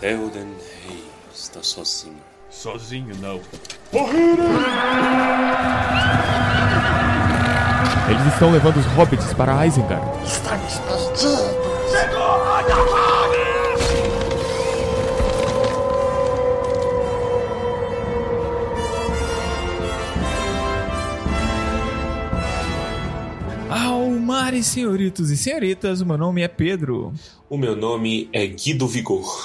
Theoden Rei está sozinho. Sozinho não. Eles estão levando os hobbits para Isengard. Estamos perdidos. Almares, senhoritos e senhoritas, o meu nome é Pedro. O meu nome é Guido Vigor.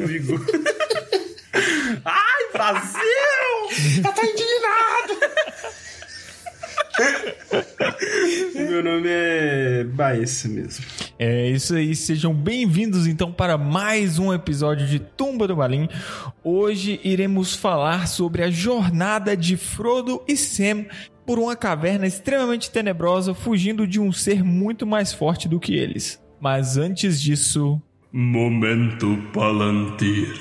Ai, Brasil! Eu tô indignado! Meu nome é Baessa mesmo. É isso aí, sejam bem-vindos então para mais um episódio de Tumba do Balim. Hoje iremos falar sobre a jornada de Frodo e Sam por uma caverna extremamente tenebrosa, fugindo de um ser muito mais forte do que eles. Mas antes disso, Momento Palantir.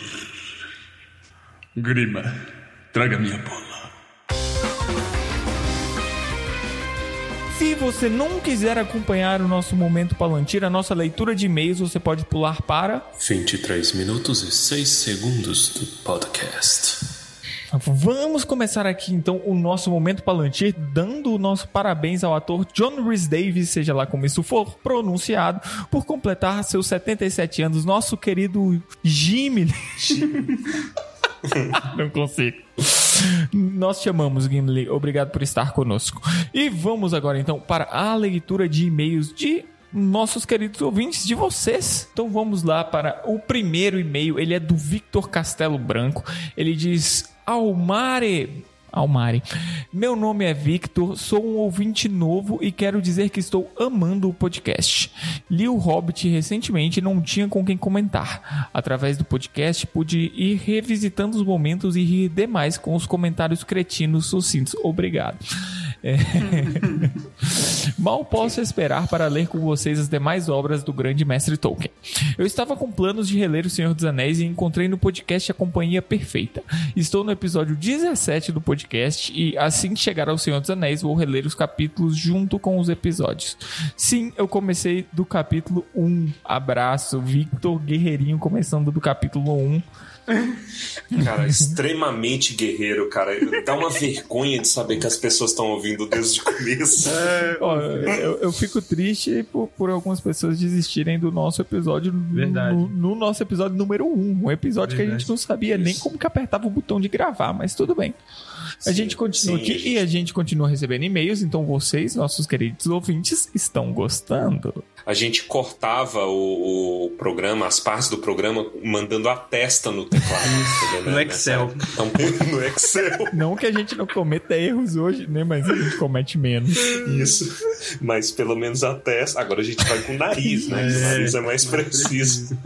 Grima, traga minha bola. Se você não quiser acompanhar o nosso momento Palantir, a nossa leitura de e-mails, você pode pular para. 23 minutos e 6 segundos do podcast. Vamos começar aqui então o nosso momento Palantir, dando o nosso parabéns ao ator John Rhys Davis, seja lá como isso for pronunciado, por completar seus 77 anos. Nosso querido Jimmy. Não consigo. Nós te amamos, Gimli. Obrigado por estar conosco. E vamos agora então para a leitura de e-mails de nossos queridos ouvintes, de vocês. Então vamos lá para o primeiro e-mail. Ele é do Victor Castelo Branco. Ele diz: Almare. Almare. Meu nome é Victor, sou um ouvinte novo e quero dizer que estou amando o podcast. Li o Hobbit recentemente e não tinha com quem comentar. Através do podcast pude ir revisitando os momentos e rir demais com os comentários cretinos sucintos. Obrigado. É... Mal posso esperar para ler com vocês as demais obras do grande mestre Tolkien. Eu estava com planos de reler O Senhor dos Anéis e encontrei no podcast a companhia perfeita. Estou no episódio 17 do podcast e assim que chegar ao Senhor dos Anéis vou reler os capítulos junto com os episódios. Sim, eu comecei do capítulo 1. Abraço, Victor Guerreirinho começando do capítulo 1. Cara, extremamente guerreiro, cara. Dá uma vergonha de saber que as pessoas estão ouvindo desde o começo. Ó, eu, eu fico triste por, por algumas pessoas desistirem do nosso episódio Verdade. No, no nosso episódio número 1. Um episódio que a Verdade. gente não sabia nem como que apertava o botão de gravar, mas tudo bem. A gente continua sim, aqui gente. e a gente continua recebendo e-mails, então vocês, nossos queridos ouvintes, estão gostando. A gente cortava o, o programa, as partes do programa, mandando a testa no teclado. entendeu? no Né? Excel. Então, no Excel. Não que a gente não cometa erros hoje, né? Mas a gente comete menos. Isso. Mas pelo menos a testa. Agora a gente vai com o nariz, né? O nariz é mais preciso.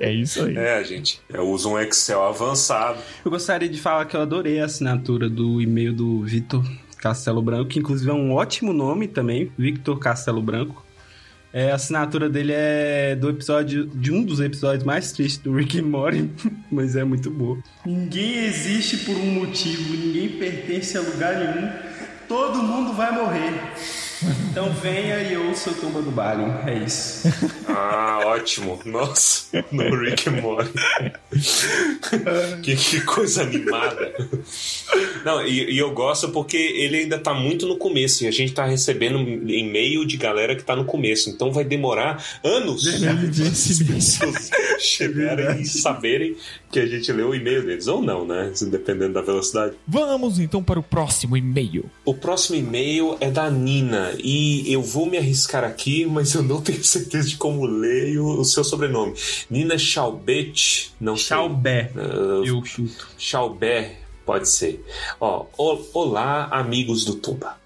É isso aí. É, gente. Eu uso um Excel avançado. Eu gostaria de falar que eu adorei a assinatura do e-mail do Vitor Castelo Branco, que inclusive é um ótimo nome também, Victor Castelo Branco. É, a assinatura dele é do episódio de um dos episódios mais tristes do Rick and Morty, mas é muito boa. Ninguém existe por um motivo, ninguém pertence a lugar nenhum. Todo mundo vai morrer. Então venha e ouça o Tumba do Balin. É isso. Ah, ótimo. Nossa, no Rick and Morty. que, que coisa animada. Não, e, e eu gosto porque ele ainda tá muito no começo e a gente tá recebendo e-mail de galera que tá no começo. Então vai demorar anos as pessoas chegarem e saberem que a gente leu o e-mail deles. Ou não, né? Dependendo da velocidade. Vamos então para o próximo e-mail. O próximo e-mail é da Nina e eu vou me arriscar aqui, mas eu não tenho certeza de como leio o seu sobrenome. Nina Chaubet, não sei. Chaubé. Ah, Eu chuto. Chaubé, pode ser. Ó, olá, amigos do Tumba.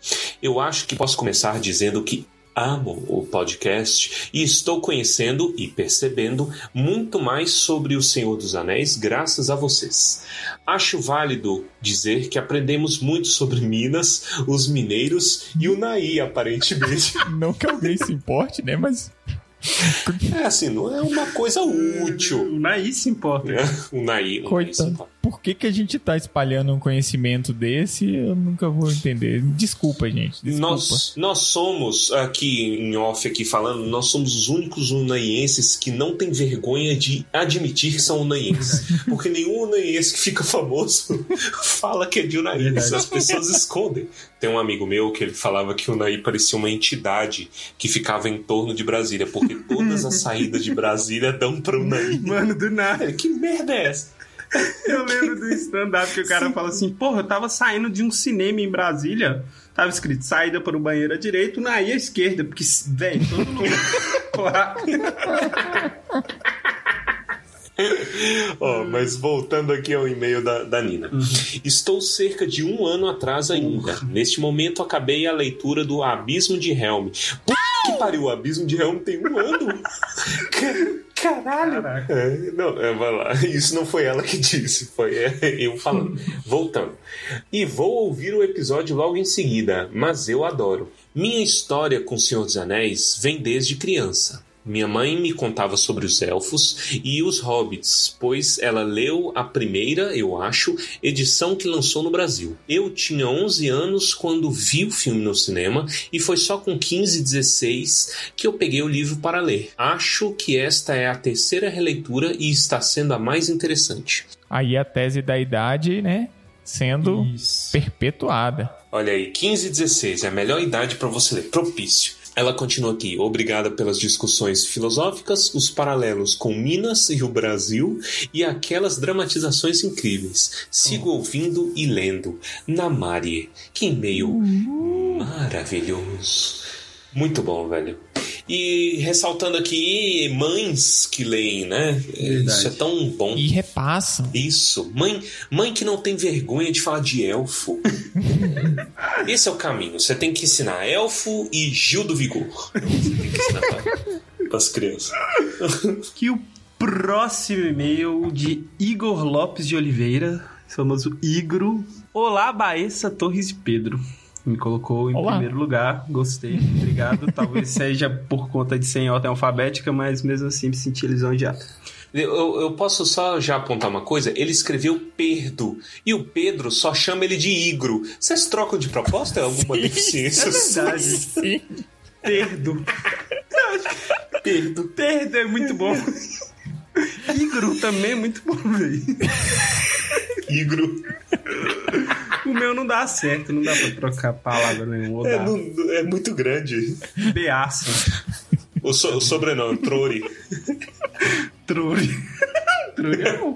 Eu acho que posso começar dizendo que amo o podcast e estou conhecendo e percebendo muito mais sobre o Senhor dos Anéis graças a vocês. Acho válido dizer que aprendemos muito sobre Minas, os mineiros e o Naí, aparentemente. Não que alguém se importe, né? Mas É assim, não é uma coisa útil. O Naí se importa. né? O Naí, o Naí Coitado. se importa. Por que, que a gente tá espalhando um conhecimento desse, eu nunca vou entender. Desculpa, gente. Desculpa. Nós, nós somos, aqui em off aqui falando, nós somos os únicos unaienses que não tem vergonha de admitir que são unaienses. Porque nenhum unaiense que fica famoso fala que é de. Verdade. As pessoas escondem. Tem um amigo meu que ele falava que o Unaí parecia uma entidade que ficava em torno de Brasília, porque todas as saídas de Brasília dão pra Unaí. Mano, do nada. Que merda é essa? Eu lembro do stand-up que o cara fala assim: Porra, eu tava saindo de um cinema em Brasília. Tava escrito saída para o banheiro à direita, na à esquerda, porque, velho, todo mundo. Ó, mas voltando aqui ao e-mail da, da Nina. Estou cerca de um ano atrás ainda. Neste momento acabei a leitura do Abismo de Helm. Puta que pariu, o Abismo de Helm tem um ano. Caralho. É, não, é, vai lá. Isso não foi ela que disse, foi é, eu falando. Voltando. E vou ouvir o episódio logo em seguida, mas eu adoro. Minha história com o Senhor dos Anéis vem desde criança. Minha mãe me contava sobre os elfos e os hobbits, pois ela leu a primeira, eu acho, edição que lançou no Brasil. Eu tinha 11 anos quando vi o filme no cinema e foi só com 15, 16 que eu peguei o livro para ler. Acho que esta é a terceira releitura e está sendo a mais interessante. Aí a tese da idade, né? Sendo Isso. perpetuada. Olha aí, 15 e 16 é a melhor idade para você ler, propício. Ela continua aqui. Obrigada pelas discussões filosóficas, os paralelos com Minas e o Brasil e aquelas dramatizações incríveis. Sigo ouvindo e lendo. Namarie. Que e-mail maravilhoso. Muito bom, velho. E ressaltando aqui, mães que leem, né? Verdade. Isso é tão bom. E repassam. Isso. Mãe, mãe que não tem vergonha de falar de elfo. Esse é o caminho. Você tem que ensinar elfo e Gil do Vigor. Você tem que ensinar para as crianças. Que o próximo e-mail de Igor Lopes de Oliveira, famoso Igro. Olá, Baessa Torres de Pedro. Me colocou em Olá. primeiro lugar, gostei, obrigado. Talvez seja por conta de ser em ordem alfabética, mas mesmo assim me senti lisonjeado. Eu, eu posso só já apontar uma coisa? Ele escreveu Perdo. E o Pedro só chama ele de Igro. Vocês trocam de proposta? É alguma deficiência? É verdade. Sim. Perdo. Perdo. Perdo é muito bom. Igro também é muito bom, velho. Igro. O meu não dá certo, não dá pra trocar palavra nenhuma. É, não- é muito grande. Beaça. O, so- o sobrenome, Trori. Trulli. Trulli é bom.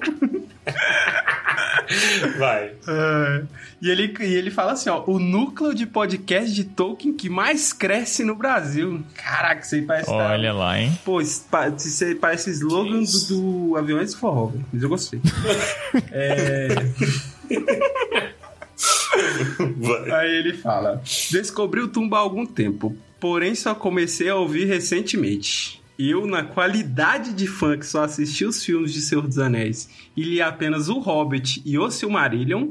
Vai. Ah, e, ele, e ele fala assim, ó, o núcleo de podcast de Tolkien que mais cresce no Brasil. Caraca, isso aí parece... tá- Olha lá, hein? Pô, isso, isso aí parece slogan do, do Aviões Forró, mas eu gostei. é... Vai. Aí ele fala: Descobri o Tumba há algum tempo, porém só comecei a ouvir recentemente. Eu, na qualidade de fã que só assisti os filmes de Senhor dos Anéis e li apenas O Hobbit e O Silmarillion,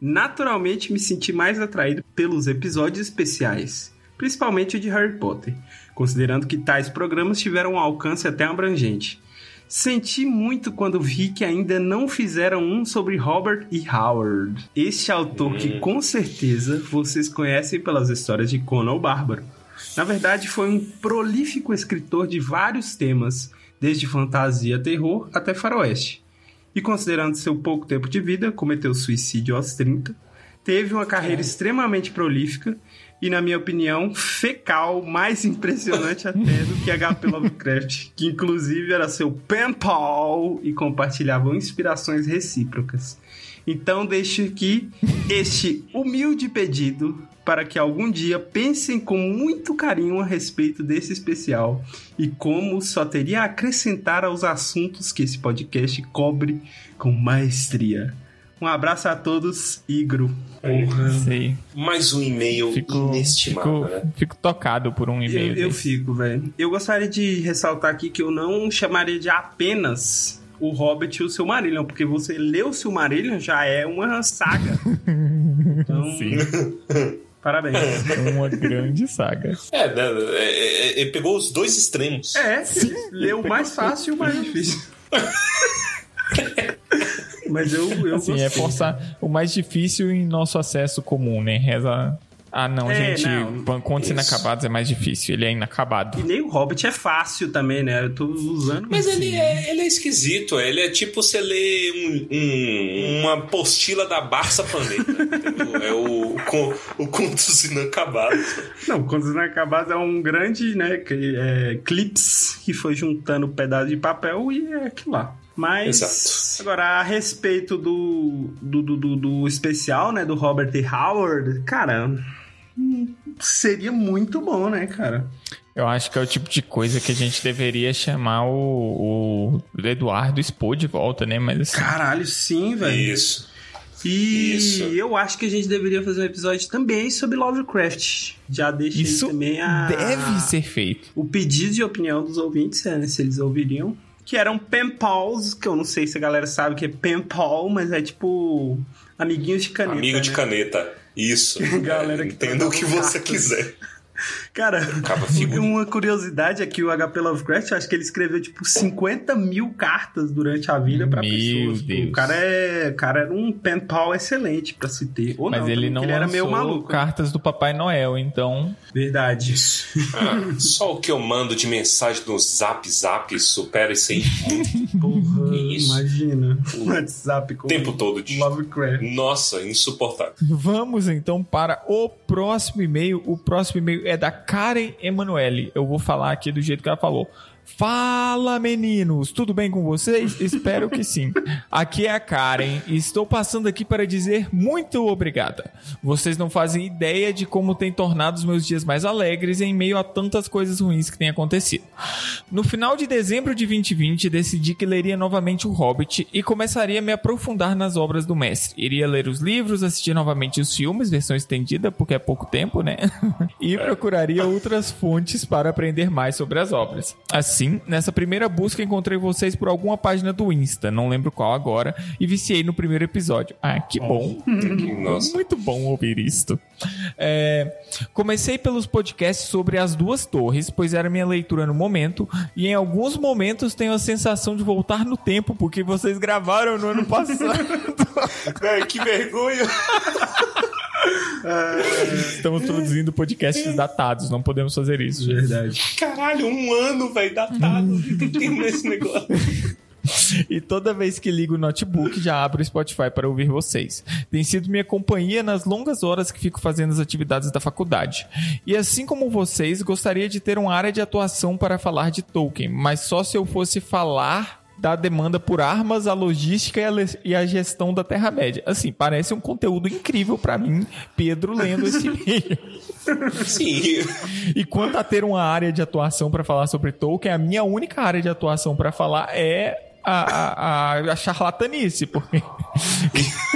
naturalmente me senti mais atraído pelos episódios especiais, principalmente o de Harry Potter, considerando que tais programas tiveram um alcance até abrangente. Senti muito quando vi que ainda não fizeram um sobre Robert E. Howard. Este autor que com certeza vocês conhecem pelas histórias de Conan o Bárbaro. Na verdade, foi um prolífico escritor de vários temas, desde fantasia, terror até faroeste. E considerando seu pouco tempo de vida, cometeu suicídio aos 30, teve uma carreira extremamente prolífica e, na minha opinião, fecal, mais impressionante até do que HP Lovecraft, que inclusive era seu pen pal e compartilhavam inspirações recíprocas. Então deixo aqui este humilde pedido para que algum dia pensem com muito carinho a respeito desse especial e como só teria a acrescentar aos assuntos que esse podcast cobre com maestria. Um abraço a todos, Igro. Sei. Mais um e-mail Fico, inestimável, fico, né? fico tocado por um Eu, e-mail. eu desse. fico, velho. Eu gostaria de ressaltar aqui que eu não chamaria de apenas o Hobbit e o Silmarillion, porque você ler o Silmarillion já é uma saga. Então, Sim, parabéns. é uma grande saga. É, né, é, é, é, pegou os dois extremos. É, ler o mais fácil e o mais difícil. mas eu, eu Assim, gostei. é forçar o mais difícil em nosso acesso comum, né? Reza. Ah, não, É, gente. não, Contos isso. inacabados é mais difícil. Ele é inacabado. E nem o Hobbit é fácil também, né? Eu tô usando. Mas assim. ele é, ele é esquisito, ele é tipo você lê um- um- uma apostila da Barça Planeta. entendeu? É o, com, o Contos Inacabados. Não, Contos Inacabados é um grande, né? que- É, clips que foi juntando pedaço de papel e é aquilo lá. Mas, Exato. agora, a respeito do, do, do, do- do especial, né? Do Robert E. Howard, cara, seria muito bom, né, cara? Eu acho que é o tipo de coisa que a gente deveria chamar o, o Eduardo Expo de volta, né? Mas assim, Caralho, sim, velho. Isso. E Isso. eu acho que a gente deveria fazer um episódio também sobre Lovecraft. Já deixei isso também a... deve ser feito. o pedido de opinião dos ouvintes, né, se eles ouviriam. Que eram pen pals, que eu não sei se a galera sabe que é pen pal, mas é tipo amiguinhos de caneta. Amigo de né? caneta. Isso. Galera que Entenda o que você cartas. quiser. Cara, uma curiosidade é que o HP Lovecraft, eu acho que ele escreveu tipo 50 mil cartas durante a vida pra Meu pessoas. Deus. O cara, é, o cara era um pen pal excelente pra se ter. Ou Mas não, ele não ele era meio maluco. cartas do Papai Noel, então. Verdade. Ah, só o que eu mando de mensagem no Zap Zap supera isso aí Porra, Que isso? imagina. O WhatsApp com o tempo todo. De... Lovecraft. Nossa, insuportável. Vamos então para o próximo e-mail. O próximo e-mail é da Karen Emanuele. Eu vou falar aqui do jeito que ela falou. Fala meninos, tudo bem com vocês? Espero que sim. Aqui é a Karen e estou passando aqui para dizer muito obrigada. Vocês não fazem ideia de como tem tornado os meus dias mais alegres em meio a tantas coisas ruins que têm acontecido. No final de dezembro de 2020, decidi que leria novamente o Hobbit e começaria a me aprofundar nas obras do mestre. Iria ler os livros, assistir novamente os filmes, versão estendida, porque é pouco tempo, né? e procuraria outras fontes para aprender mais sobre as obras. Assim, nessa primeira busca encontrei vocês por alguma página do Insta, não lembro qual agora, e viciei no primeiro episódio. Ah, que bom. Nossa. Muito bom ouvir isto. É, comecei pelos podcasts sobre as duas torres, pois era minha leitura no momento, e em alguns momentos tenho a sensação de voltar no tempo, porque vocês gravaram no ano passado. Véi, que vergonha. Estamos produzindo podcasts datados, não podemos fazer isso. Verdade. Caralho, um ano, velho, datado. Tem esse negócio. E toda vez que ligo o notebook, já abro o Spotify para ouvir vocês. Tem sido minha companhia nas longas horas que fico fazendo as atividades da faculdade. E assim como vocês, gostaria de ter uma área de atuação para falar de Tolkien, mas só se eu fosse falar da demanda por armas, a logística e a, e a gestão da Terra-média. Assim, parece um conteúdo incrível para mim, Pedro, lendo esse e-mail. Sim. E quanto a ter uma área de atuação para falar sobre Tolkien, a minha única área de atuação para falar é a, a, a, a charlatanice, porque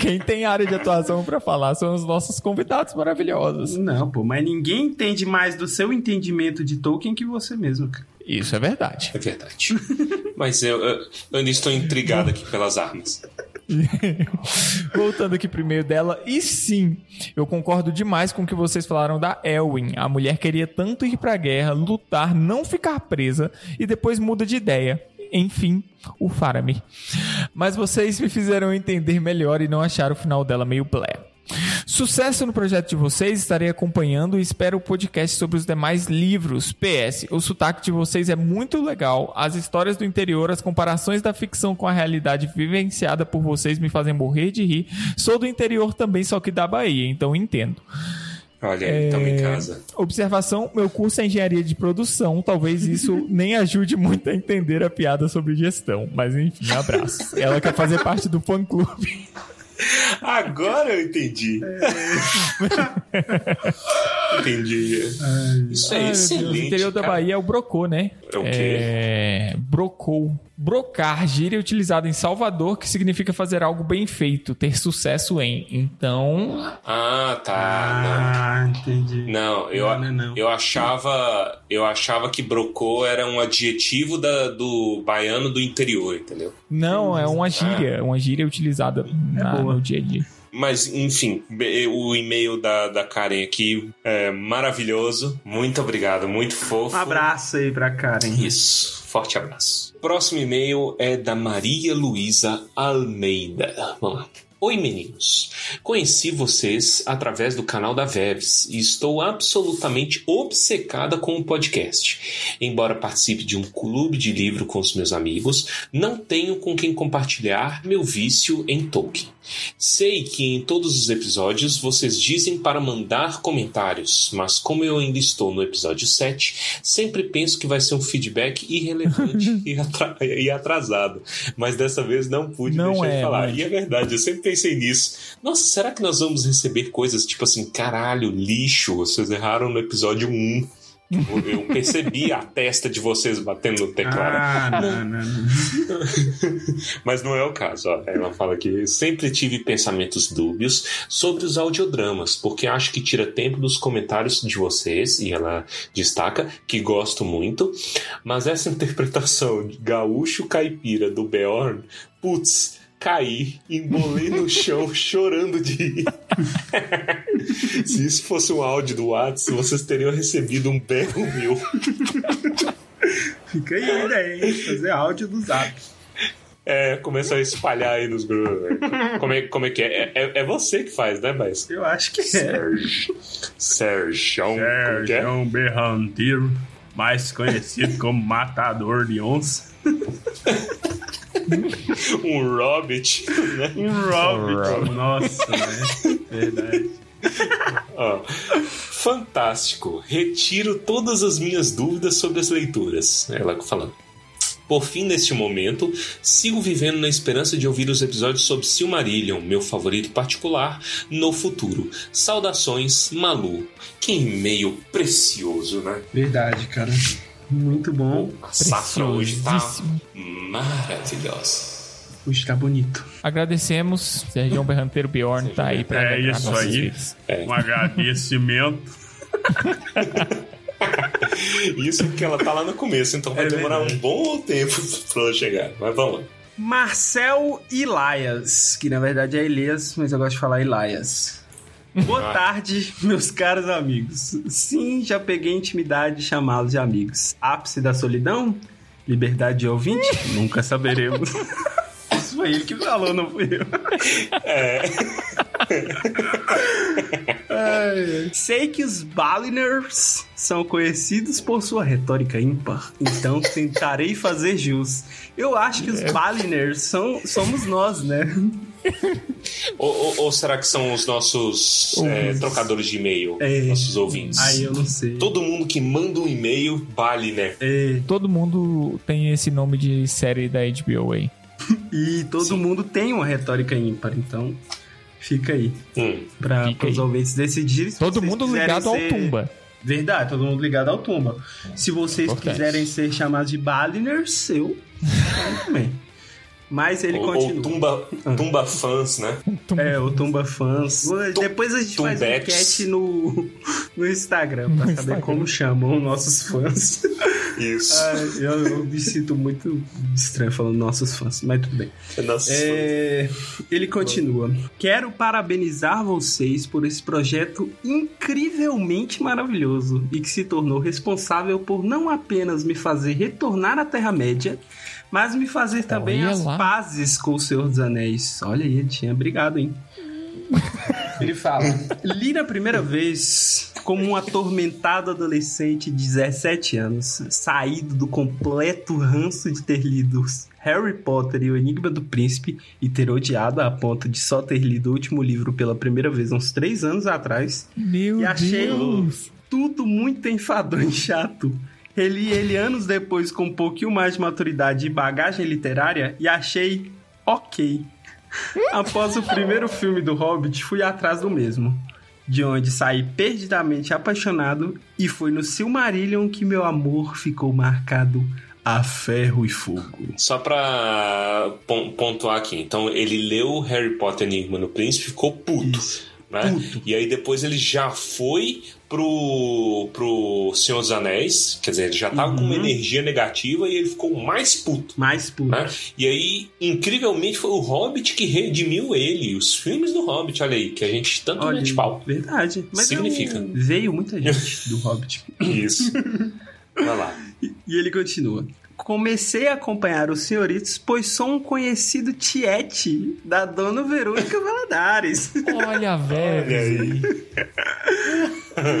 quem tem área de atuação para falar são os nossos convidados maravilhosos. Não, pô, mas ninguém entende mais do seu entendimento de Tolkien que você mesmo. cara. Isso é verdade. É verdade. Mas eu, eu, eu ainda estou intrigado aqui pelas armas. Voltando aqui e-mail dela, e sim, eu concordo demais com o que vocês falaram da Elwin. A mulher queria tanto ir pra guerra, lutar, não ficar presa e depois muda de ideia. Enfim, o Faramir. Mas vocês me fizeram entender melhor e não achar o final dela meio blé. Sucesso no projeto de vocês, estarei acompanhando e espero o podcast sobre os demais livros. PS, o sotaque de vocês é muito legal, as histórias do interior, as comparações da ficção com a realidade vivenciada por vocês me fazem morrer de rir. Sou do interior também, só que da Bahia, então entendo. Olha aí, estamos em casa. Observação: meu curso é engenharia de produção. Talvez isso nem ajude muito a entender a piada sobre gestão. Mas enfim, abraço. Ela quer fazer parte do fã clube. Agora eu entendi. entendi. Isso é Ai, Deus, excelente. O interior da cara. Bahia é o brocô, né? É o quê? É... Brocou. Brocar, gíria utilizada em Salvador, que significa fazer algo bem feito, ter sucesso em. Então, Ah, tá. Ah, entendi. Não, não eu, Não, não, não. eu achava eu achava que brocô era um adjetivo da, do baiano do interior, entendeu? não, é uma gíria, uma gíria utilizada na- boa. no dia a dia. Mas, enfim, be- o e-mail da, da Karen aqui é maravilhoso. Muito obrigado, muito fofo. Um abraço aí pra Karen. Isso, forte abraço. Próximo e-mail é da Maria Luísa Almeida. Vamos lá. Oi meninos, conheci vocês através do canal da Vevs e estou absolutamente obcecada com o podcast. Embora participe de um clube de livro com os meus amigos, não tenho com quem compartilhar meu vício em Tolkien. Sei que em todos os episódios vocês dizem para mandar comentários, mas como eu ainda estou no episódio 7, sempre penso que vai ser um feedback irrelevante e atra- atrasado. Mas dessa vez não pude Não deixar é, de falar. né? E é verdade, eu sempre pensei nisso. Nossa, será que nós vamos receber coisas tipo assim, caralho, lixo, vocês erraram no episódio 1. Eu- Eu percebi a testa de vocês batendo no teclado. Ah, não, não, não. Mas não é o caso. Ó. Ela fala que sempre tive pensamentos dúbios sobre os audiodramas, porque acho que tira tempo dos comentários de vocês, e ela destaca que gosto muito, mas essa interpretação de gaúcho caipira do Beorn, putz. Caí, embolei no chão, chorando de rir. Se isso fosse um áudio do WhatsApp, vocês teriam recebido um berro meu. Fica aí a ideia, hein? Fazer áudio do zap. É, começou a espalhar aí nos grupos. né? Como é, como é que é? é? é você que faz, né, mas Eu acho que é. Sérgio. Sérgio. é? Sérgio Berranteiro, mais conhecido como Matador de Onça. Um Hobbit, né? Um Robert. Nossa, né? Verdade. Ó, fantástico. Retiro todas as minhas dúvidas sobre as leituras. Ela falando. Por fim, neste momento, sigo vivendo na esperança de ouvir os episódios sobre Silmarillion, meu favorito particular, no futuro. Saudações, Malu. Que e-mail precioso, né? Verdade, cara. Muito bom. A safra hoje tá maravilhosa. Hoje tá bonito. Agradecemos. Sérgio Berranteiro Bjorn tá aí pra É alegrar isso aí. vidas. Um agradecimento. Isso porque ela tá lá no começo, então vai É demorar verdade. um bom tempo pra ela chegar. Mas vamos lá. Marcel Elias, que na verdade é Elias, mas eu gosto de falar Elias. Boa tarde, meus caros amigos. Sim, já peguei intimidade de chamá-los de amigos. Ápice da solidão? Liberdade de ouvinte? Nunca saberemos. Isso foi ele que falou, não fui eu. Ai, ai. Sei que os Baliners são conhecidos por sua retórica ímpar, então tentarei fazer jus. Eu acho que os Baliners são, somos nós, né? Ou, ou- ou será que são os nossos é, trocadores de e-mail? É. Nossos ouvintes? Aí eu não sei. Todo mundo que manda um e-mail, bale, né? É, Todo mundo tem esse nome de série da HBO aí. e todo mundo tem uma retórica ímpar, então fica aí Hum. para os ouvintes decidirem. se Todo mundo ligado ao ser- Tumba. Verdade, todo mundo ligado ao Tumba. Se vocês Importante. quiserem ser chamados de Baliners, eu também. Mas ele Ou, ou continua. tumba, tumba fãs, né? É, o Tumba Fãs. Depois a gente faz uma Tumbex. enquete no, no Instagram pra saber Instagram. como chamam nossos fãs. Isso. Ai, eu, eu me sinto muito estranho falando nossos fãs, mas tudo bem. Nossos fãs. É, ele continua. Quero parabenizar vocês por esse projeto incrivelmente maravilhoso e que se tornou responsável por não apenas me fazer retornar à Terra-média, mas me fazer também Olha as lá. pazes com o Senhor dos Anéis. Olha aí, tinha brigado, hein? Ele fala: Li na primeira vez como um atormentado adolescente de 17 anos, saído do completo ranço de ter lido Harry Potter e o Enigma do Príncipe e ter odiado a ponto de só ter lido o último livro pela primeira vez uns três anos atrás. Meu E achei Deus. tudo muito enfadonho e chato. Reli ele anos depois com um pouquinho mais de maturidade e bagagem literária e achei ok. Após o primeiro filme do Hobbit, fui atrás do mesmo. De onde saí perdidamente apaixonado e foi no Silmarillion que meu amor ficou marcado a ferro e fogo. Só pra pon- pontuar aqui. Então, ele leu Harry Potter Enigma no Príncipe ficou puto. Isso. né? E aí depois ele já foi pro, pro Senhor dos Anéis, quer dizer, ele já tava com uma energia negativa e ele ficou mais puto. Mais puto. Né? E aí, incrivelmente, foi o Hobbit que redimiu ele. Os filmes do Hobbit, olha aí, que a gente tanto Olha, mete pau. verdade. Mas Significa. é um- veio muita gente do Hobbit. Isso. Vai lá. E ele continua. Comecei a acompanhar os senhoritos, pois sou um conhecido tiete da dona Verônica Valadares. Olha, velho.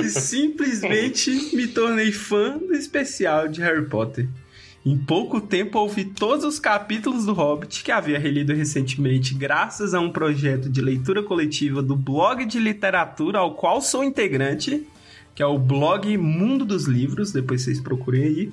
e simplesmente me tornei fã do especial de Harry Potter. Em pouco tempo ouvi todos os capítulos do Hobbit que havia relido recentemente, graças a um projeto de leitura coletiva do blog de literatura ao qual sou integrante, que é o blog Mundo dos Livros, depois vocês procurem aí.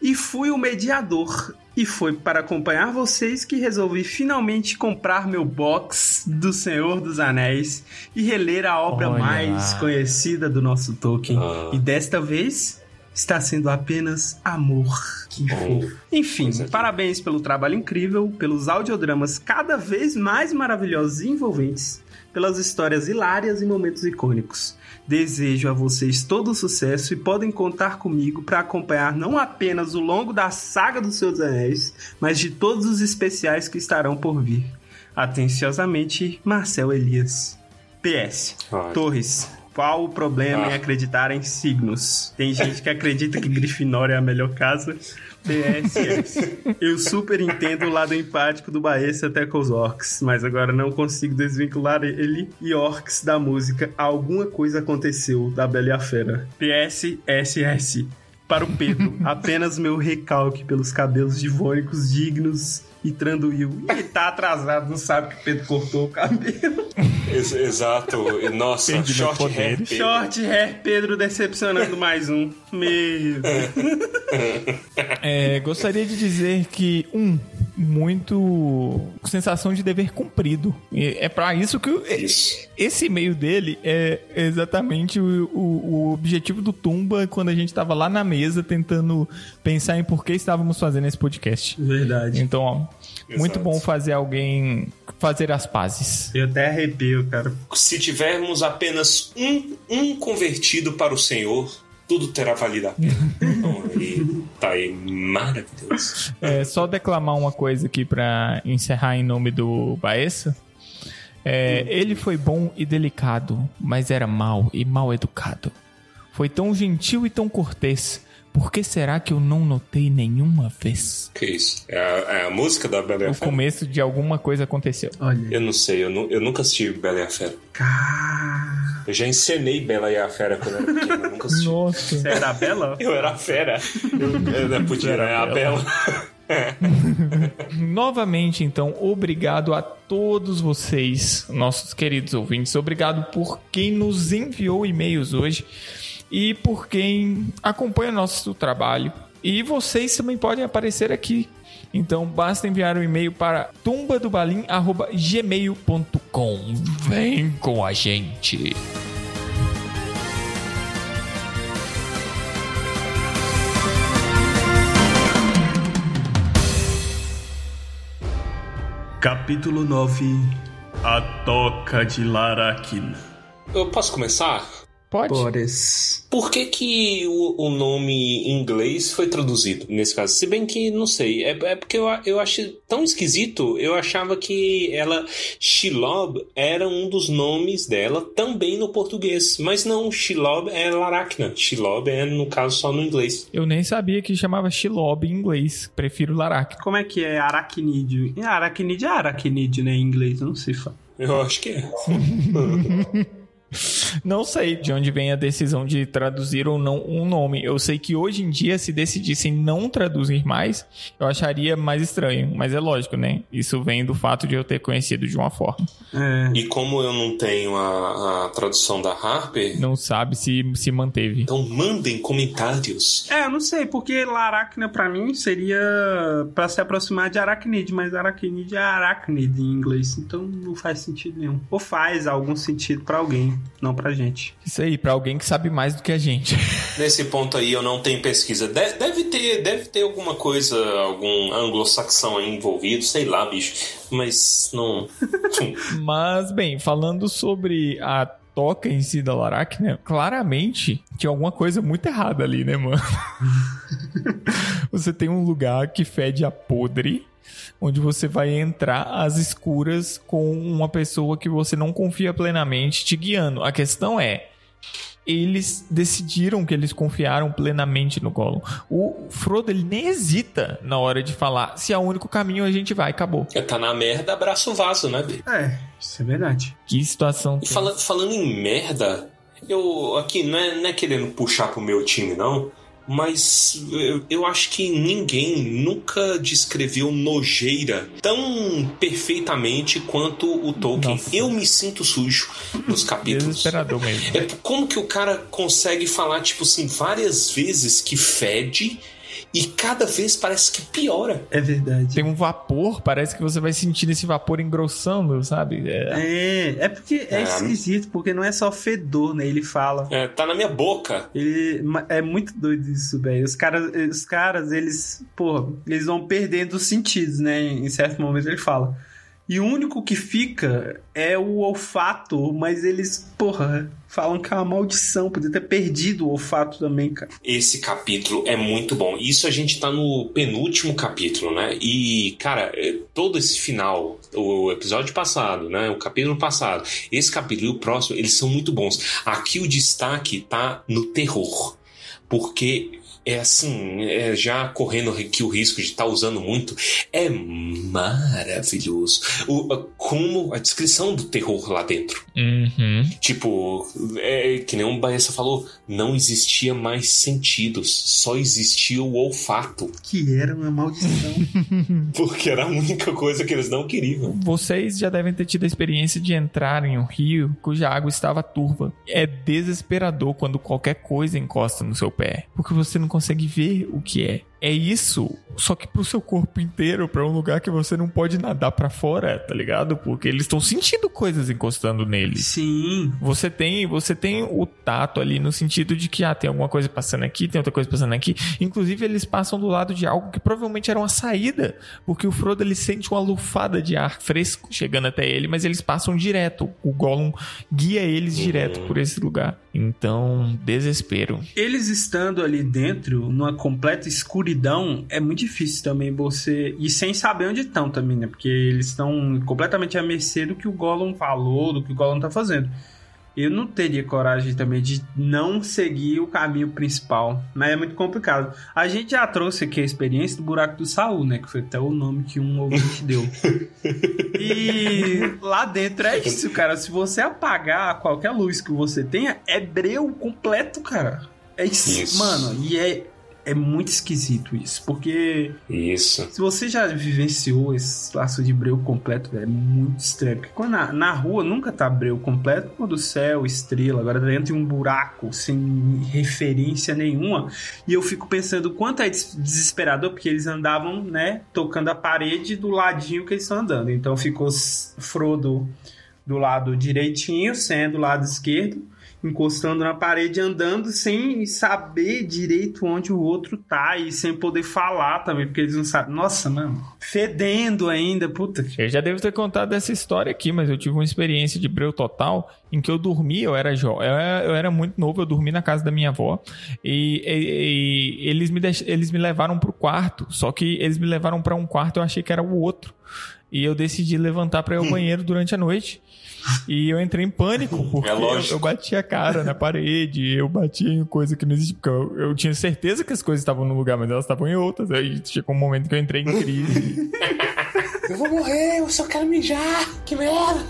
E fui o mediador. E foi para acompanhar vocês que resolvi finalmente comprar meu box do Senhor dos Anéis e reler a obra Olha mais conhecida do nosso Tolkien. Ah. E desta vez está sendo apenas amor. Que Bom, fofo. Enfim, linda. parabéns pelo trabalho incrível, pelos audiodramas cada vez mais maravilhosos e envolventes, pelas histórias hilárias e momentos icônicos. Desejo a vocês todo o sucesso e podem contar comigo para acompanhar não apenas o longo da saga dos Anéis, mas de todos os especiais que estarão por vir. Atenciosamente, Marcel Elias. PS. Torres. Qual o problema Ah. em acreditar em signos? Tem gente que acredita que Grifinória é a melhor casa. PSS. Eu super entendo o lado empático do Baessa até com os orcs, mas agora não consigo desvincular ele e orcs da música Alguma Coisa Aconteceu, da Bela e a Fera. PSSS. Para o Pedro, apenas meu recalque pelos cabelos divônicos dignos e Tranduil. Ele tá atrasado, não sabe que o Pedro cortou o cabelo. Ex- exato. Nossa, Perdi short hair. Pedro. Short hair Pedro decepcionando mais um. Meu Deus. É, gostaria de dizer que, um, muito sensação de dever cumprido. E é pra isso que o- Isso. esse e-mail dele é exatamente o, o- o objetivo do Tumba quando a gente tava lá na mesa tentando pensar em por que estávamos fazendo esse podcast. Verdade. Então, ó, muito bom fazer alguém fazer as pazes. Eu até arrepio, cara. Se tivermos apenas um, um convertido para o Senhor, tudo terá valido a pena. Então, aí, tá aí, maravilhoso. É, só declamar uma coisa aqui pra encerrar em nome do Baessa. É, ele foi bom e delicado, mas era mal e mal educado. Foi tão gentil e tão cortês. Por que será que eu não notei nenhuma vez? Que isso? É a, é a música da Bela e a O Fera? começo de alguma coisa aconteceu. Olha. Eu não sei, eu, nu- eu nunca assisti Bela e a Fera. Cara. Eu já encenei Bela e a Fera quando eu era pequeno, eu nunca assisti. Nossa. Você era a Bela? Eu era a fera. Eu, eu não podia, Era né? A Bela. Bela. Novamente, então, obrigado a todos vocês, nossos queridos ouvintes. Obrigado por quem nos enviou e-mails hoje e por quem acompanha nosso trabalho. E vocês também podem aparecer aqui. Então basta enviar um e-mail para tumbadobalim@gmail.com. Vem com a gente. Capítulo 9 A Toca de Larakin. Eu posso começar? Pode? Bores. Por que, que o, o nome em inglês foi traduzido nesse caso? Se bem que, não sei, é, é porque eu, eu achei tão esquisito, eu achava que ela, Shilob, era um dos nomes dela também no português. Mas não, Shilob é Laracna. Shilob é, no caso, só no inglês. Eu nem sabia que chamava Shilob em inglês. Prefiro Larak. Como é que é aracnídeo? Aracnídeo é aracnídeo, né? Em inglês, eu não sei falar. Eu acho que é. Não sei de onde vem a decisão de traduzir ou não um nome. Eu sei que hoje em dia, se decidissem não traduzir mais, eu acharia mais estranho. Mas é lógico, né? Isso vem do fato de eu ter conhecido de uma forma. É. E como eu não tenho a, a tradução da Harper, Não sabe se se manteve. então mandem comentários. É, eu não sei, porque Laracna pra mim seria pra se aproximar de aracnídeo, mas aracnídeo é aracnide em inglês, então não faz sentido nenhum. Ou faz algum sentido pra alguém. Não pra gente. Isso aí, pra alguém que sabe mais do que a gente. Nesse ponto aí eu não tenho pesquisa. De- deve ter, deve ter alguma coisa, algum anglo-saxão aí envolvido, sei lá, bicho. Mas não. Mas, bem, falando sobre a toca em si da Larak, né? Claramente tinha alguma coisa muito errada ali, né, mano? você tem um lugar que fede a podre, onde você vai entrar às escuras com uma pessoa que você não confia plenamente te guiando. A questão é. Eles decidiram que eles confiaram plenamente no Gollum. O Frodo ele nem hesita na hora de falar se é o único caminho a gente vai, acabou. tá na merda, abraça o vaso, né, B? É, isso é verdade. Que situação. E fala- falando em merda, eu aqui não é, não é querendo puxar pro meu time, não. Mas eu, eu acho que ninguém nunca descreveu nojeira tão perfeitamente quanto o Tolkien. Nossa. Eu me sinto sujo nos capítulos. Desesperador mesmo. É como que o cara consegue falar, tipo assim, várias vezes que fede e cada vez parece que piora. É verdade. Tem um vapor, parece que você vai sentindo esse vapor engrossando, sabe? É, É, é porque é É. esquisito, porque não é só fedor, né? Ele fala. É, tá na minha boca. Ele, é muito doido isso, velho. Os caras, os caras, eles, porra, eles vão perdendo os sentidos, né? Em certo momento ele fala. E o único que fica é o olfato, mas eles, porra, falam que é uma maldição. Podia ter perdido o olfato também, cara. Esse capítulo é muito bom. Isso a gente tá no penúltimo capítulo, né? E, cara, é, todo esse final, o episódio passado, né? O capítulo passado, esse capítulo e o próximo, eles são muito bons. Aqui o destaque tá no terror. Porque é assim, é, já correndo aqui o risco de estar usando muito, é maravilhoso. O, como a descrição do terror lá dentro. Uhum. Tipo, é, que nem o Baessa falou, não existia mais sentidos, só existia o olfato, Que era uma maldição. porque era a única coisa que eles não queriam. Vocês já devem ter tido a experiência de entrar em um rio cuja água estava turva. É desesperador quando qualquer coisa encosta no seu pé, porque você não consegue ver o que é. É isso, só que pro seu corpo inteiro, pra um lugar que você não pode nadar pra fora, tá ligado? Porque eles estão sentindo coisas encostando neles. Sim. Você tem, você tem o tato ali no sentido de que ah, tem alguma coisa passando aqui, tem outra coisa passando aqui. Inclusive eles passam do lado de algo que provavelmente era uma saída, porque o Frodo ele sente uma lufada de ar fresco chegando até ele, mas eles passam direto. O Gollum guia eles direto por esse lugar. Então, desespero. Eles estando ali dentro, numa completa escuridão, é muito difícil também você. E sem saber onde estão também, né? Porque eles estão completamente à mercê do que o Gollum falou, do que o Gollum tá fazendo. Eu não teria coragem também de não seguir o caminho principal. Mas é muito complicado. A gente já trouxe aqui a experiência do buraco do Saul, né? Que foi até o nome que um ouvinte deu. E lá dentro é isso, cara. Se você apagar qualquer luz que você tenha, é breu completo, cara. É isso, Isso. mano. E é, é muito esquisito isso. Porque Isso. se você já vivenciou esse laço de breu completo, velho, é muito estranho. Porque quando na, na rua nunca tá breu completo, quando o céu, estrela, agora dentro de um buraco sem referência nenhuma. E eu fico pensando o quanto é des- desesperador, porque eles andavam, né, tocando a parede do ladinho que eles estão andando. Então ficou Frodo do lado direitinho, sendo do lado esquerdo, encostando na parede, andando sem saber direito onde o outro tá e sem poder falar também, porque eles não sabem. Nossa, mano, fedendo ainda, puta. Eu já devo ter contado essa história aqui, mas eu tive uma experiência de breu total em que eu dormi, eu era jo eu era, eu era muito novo, eu dormi na casa da minha avó e, e- e eles, me deix- eles me levaram pro quarto, só que eles me levaram para um quarto, eu achei que era o outro. E eu decidi levantar para ir ao banheiro durante a noite. E eu entrei em pânico, porque É eu, eu bati a cara na parede, eu bati em coisa que não existe, porque eu, eu tinha certeza que as coisas estavam no lugar, mas elas estavam em outras. Aí chegou um momento que eu entrei em crise. Eu vou morrer, eu só quero mijar, que merda!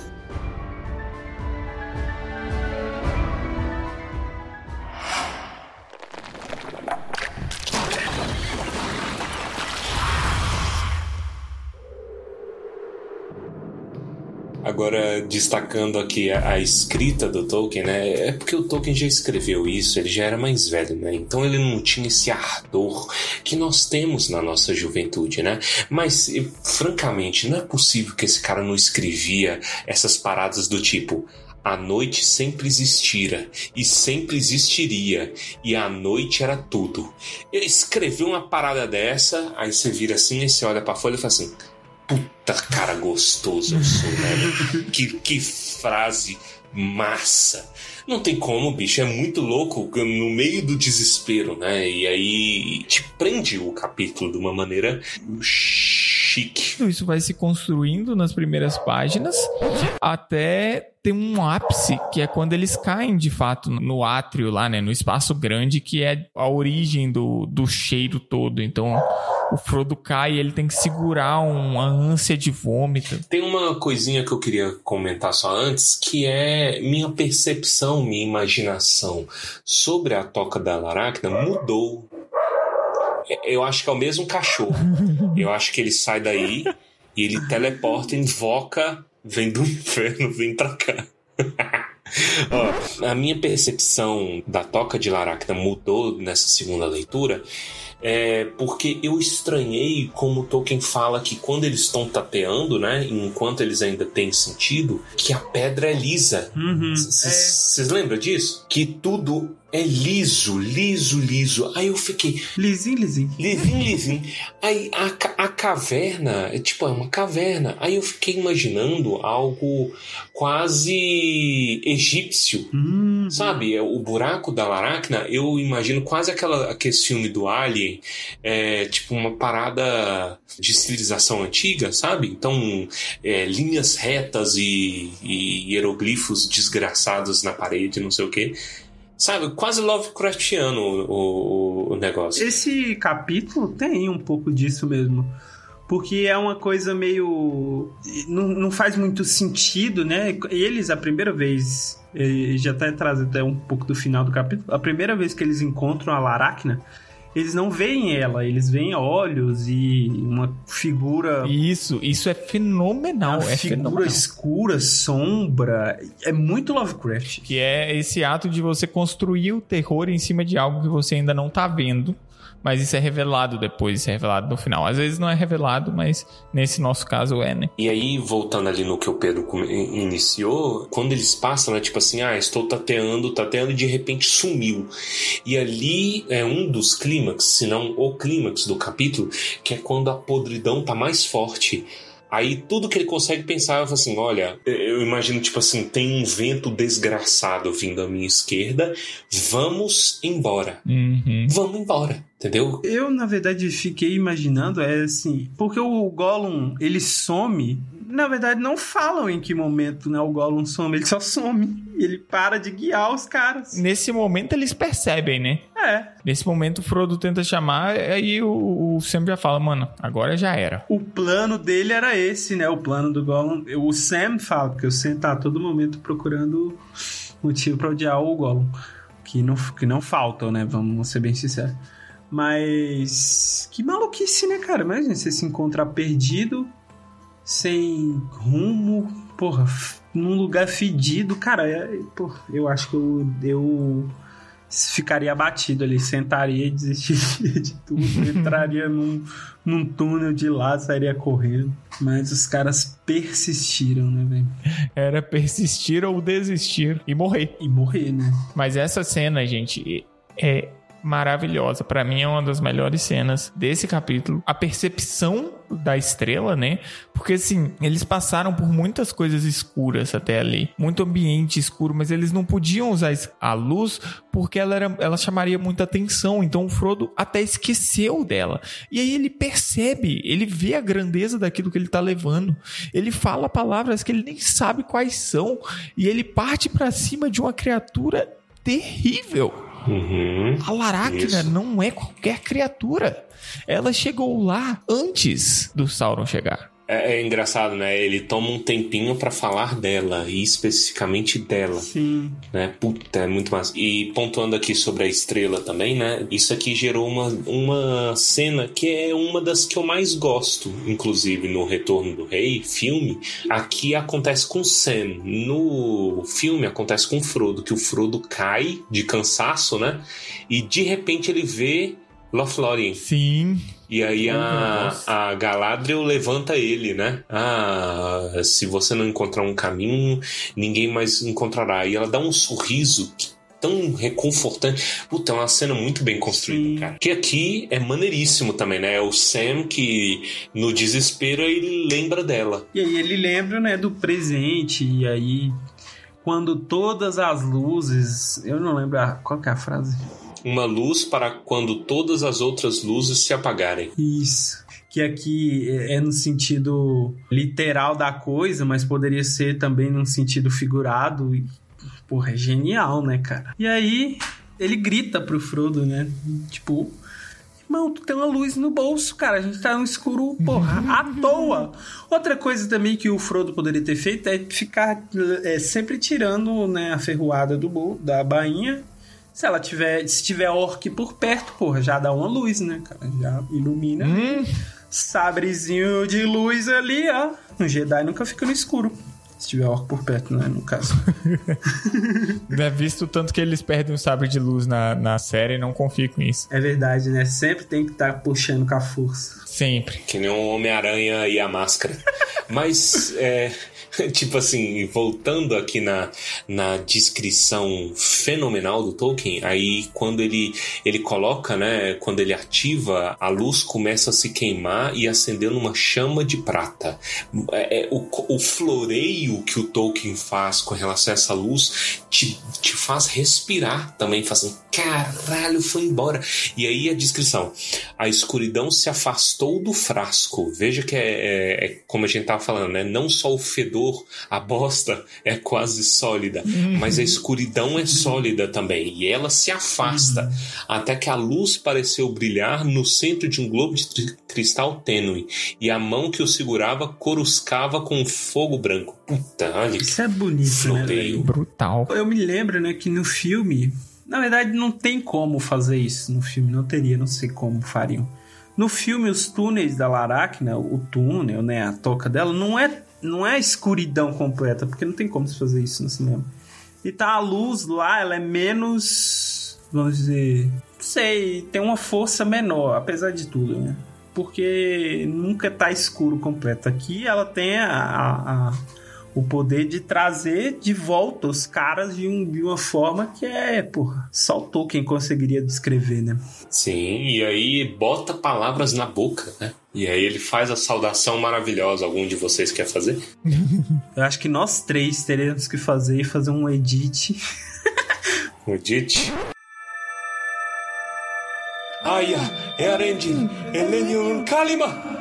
Agora, destacando aqui a, a escrita do Tolkien, né? É porque o Tolkien já escreveu isso, ele já era mais velho, né? Então ele não tinha esse ardor que nós temos na nossa juventude, né? Mas, francamente, não é possível que esse cara não escrevia essas paradas do tipo. A noite sempre existira e sempre existiria, e a noite era tudo. Eu escrevi uma parada dessa, aí você vira assim, e você olha pra folha e fala assim: Puta cara gostoso eu sou, né? que, que frase massa. Não tem como, bicho, é muito louco no meio do desespero, né? E aí te prende o capítulo de uma maneira chique. Isso vai se construindo nas primeiras páginas até ter um ápice, que é quando eles caem de fato no átrio lá, né? No espaço grande, que é a origem do, do cheiro todo. Então o Frodo cai e ele tem que segurar uma ânsia de vômito. Tem uma coisinha que eu queria comentar só antes, que é minha percepção, minha imaginação sobre a toca da Laracna mudou. Eu acho que é o mesmo cachorro. Eu acho que ele sai daí e ele teleporta, invoca, vem do inferno, vem pra cá. A minha percepção da toca de Laracna mudou nessa segunda leitura é porque eu estranhei como Tolkien fala que quando eles estão tateando, né, enquanto eles ainda têm sentido, que a pedra é lisa. Vocês lembram disso? Que tudo é liso, liso, liso. Aí eu fiquei, Lisinho, lisinho. lisinho, lisinho. Aí a, a caverna, é tipo, é uma caverna. Aí eu fiquei imaginando algo quase egípcio. Hum, Sabe, é o buraco da Laracna, eu imagino quase aquela, aquele filme do Alien, é, tipo uma parada de civilização antiga, sabe? Então, é, linhas retas e, e hieroglifos desgraçados na parede, não sei o quê. Sabe, quase Lovecraftiano o, o, o negócio. Esse capítulo tem um pouco disso mesmo. Porque é uma coisa meio. Não, não faz muito sentido, né? Eles, a primeira vez. eh, Já até traz até um pouco do final do capítulo. A primeira vez que eles encontram a Laracna, eles não veem ela, eles veem olhos e uma figura. Isso, isso é fenomenal. uma é figura fenomenal. escura, sombra. É muito Lovecraft. Que é esse ato de você construir o terror em cima de algo que você ainda não tá vendo. Mas isso é revelado depois, isso é revelado no final. Às vezes não é revelado, mas nesse nosso caso é, né? E aí, voltando ali no que o Pedro iniciou, quando eles passam, né? Tipo assim, ah, estou tateando, tateando, e de repente sumiu. E ali é um dos clímax, se não o clímax do capítulo, que é quando a podridão tá mais forte. Aí tudo que ele consegue pensar é assim: olha, eu imagino, tipo assim, tem um vento desgraçado vindo à minha esquerda, vamos embora. Uhum. Vamos embora, entendeu? Eu, na verdade, fiquei imaginando, é assim, porque o Gollum, ele some, na verdade, não falam em que momento, né, o Gollum some, ele só some, ele para de guiar os caras. Nesse momento eles percebem, né? É, Nesse momento o Frodo tenta chamar, aí o, o Sam já fala, mano, agora já era. o plano dele era esse, né, o plano do Gollum, o Sam fala, porque o Sam tá a todo momento procurando motivo pra odiar o Gollum, que não, que não faltam, né, vamos ser bem sinceros. Mas que maluquice, né, cara? Imagina você se encontrar perdido, sem rumo, porra, num lugar fedido, cara. É, porra, eu acho que eu, eu ficaria abatido ali, sentaria e desistiria de tudo, entraria num, num túnel de lá, sairia correndo. Mas os caras persistiram, né, velho? Era persistir ou desistir e morrer. E morrer, né? Mas essa cena, gente, é maravilhosa. Pra mim é uma das melhores cenas desse capítulo. A percepção da estrela, né? Porque assim, eles passaram por muitas coisas escuras até ali, muito ambiente escuro, mas eles não podiam usar a luz porque ela era, ela chamaria muita atenção. Então o Frodo até esqueceu dela. E aí ele percebe, ele vê a grandeza daquilo que ele tá levando. Ele fala palavras que ele nem sabe quais são e ele parte pra cima de uma criatura terrível. Uhum. A Laracna Isso. não é qualquer criatura. Ela chegou lá antes do Sauron chegar. É, é engraçado, né? Ele toma um tempinho pra falar dela, e especificamente dela, Sim. né? Puta, é muito massa. E pontuando aqui sobre a estrela também, né? Isso aqui gerou uma, uma cena que é uma das que eu mais gosto, inclusive no Retorno do Rei, filme. Aqui acontece com Sam. No filme acontece com o Frodo, que o Frodo cai de cansaço, né? E de repente ele vê Lothlórien. Sim. E aí a, a Galadriel levanta ele, né? Ah, se você não encontrar um caminho, ninguém mais encontrará. E ela dá um sorriso tão reconfortante. Puta, é uma cena muito bem construída, Sim. cara. Que aqui é maneiríssimo também, né? É o Sam que, no desespero, ele lembra dela. E aí ele lembra, né, do presente, e aí quando todas as luzes, eu não lembro a, qual que é a frase. Uma luz para quando todas as outras luzes se apagarem. Isso. Que aqui é é no sentido literal da coisa, mas poderia ser também num sentido figurado. E, porra, é genial, né, cara? E aí ele grita pro Frodo, né? Tipo, irmão, tu tem uma luz no bolso, cara. A gente tá no escuro, porra, à toa. Outra coisa também que o Frodo poderia ter feito é ficar é, sempre tirando né, a ferroada do bol da bainha. Se ela tiver, se tiver orc por perto, porra, já dá uma luz, né, cara? Já ilumina. Hum, Sabrezinho de luz ali, ó. Um Jedi nunca fica no escuro. Se tiver orc por perto, né, no caso. é visto o tanto que eles perdem o sabre de luz na, na série, não confio com isso. É verdade, né? Sempre tem que estar puxando com a força. Sempre. Que nem o Homem-Aranha e a máscara. Mas, é, tipo assim, voltando aqui na, na descrição fenomenal do Tolkien, aí quando ele, ele coloca, né, quando ele ativa, a luz começa a se queimar e acender numa chama de prata. É, é, o, o floreio que o Tolkien faz com relação a essa luz te, te faz respirar também, fazendo caralho, foi embora. E aí a descrição: a escuridão se afastou do frasco. Veja que é, é- é como a gente tava falando, né? Não só o fedor, a bosta é quase sólida, mas a escuridão é sólida também. E ela se afasta até que a luz pareceu brilhar no centro de um globo de tri- cristal tênue. E a mão que o segurava coruscava com um fogo branco. Puta, olha que Isso é bonito, né, floreio. velho? Brutal. Eu me lembro, né, que no filme... Na verdade, não tem como fazer isso no filme. Não teria, não sei como fariam. No filme, os túneis da Laracna, o túnel, né, a toca dela, não é, não é escuridão completa, porque não tem como se fazer isso no cinema. E tá a luz lá, ela é menos, vamos dizer, não sei, tem uma força menor, apesar de tudo, né? Porque nunca tá escuro completo. Aqui ela tem a, a- a- o poder de trazer de volta os caras de, um- de uma forma que é, porra, só o Tolkien conseguiria descrever, né? Sim, e aí bota palavras na boca, né? E aí ele faz a saudação maravilhosa. Algum de vocês quer fazer? Eu acho que nós três teremos que fazer e fazer um edit. O Dit. Aya, Erendil, Elenion Kalima.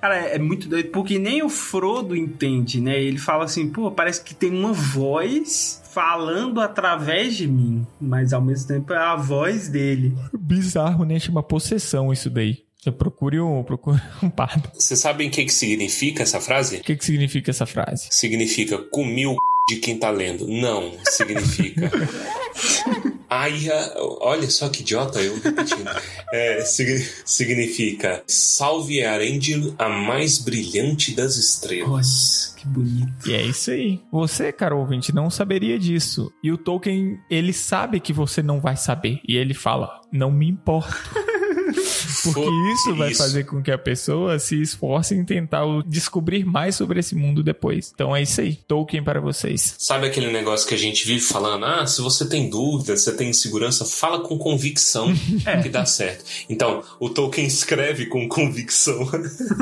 Cara, é é muito doido, porque nem o Frodo entende, né? Ele fala assim, pô, parece que tem uma voz falando através de mim, mas ao mesmo tempo é a voz dele. Bizarro, né? Chama possessão isso daí. Você procure um, procure um pardo. Vocês sabem o que, que significa essa frase? O que, que significa essa frase? Significa comi o de quem tá lendo. Não, significa. Aya, olha só que idiota eu repetindo. É, sig- significa salve Arendil, a mais brilhante das estrelas. Nossa, que bonito. E é isso aí. Você, caro ouvinte, não saberia disso. E o Tolkien, ele sabe que você não vai saber. E ele fala, não me importo. Porque isso vai fazer com que a pessoa se esforce em tentar descobrir mais sobre esse mundo depois. Então é isso aí. Tolkien para vocês. Sabe aquele negócio que a gente vive falando? Ah, se você tem dúvida, se você tem insegurança, fala com convicção que dá certo. Então, o Tolkien escreve com convicção.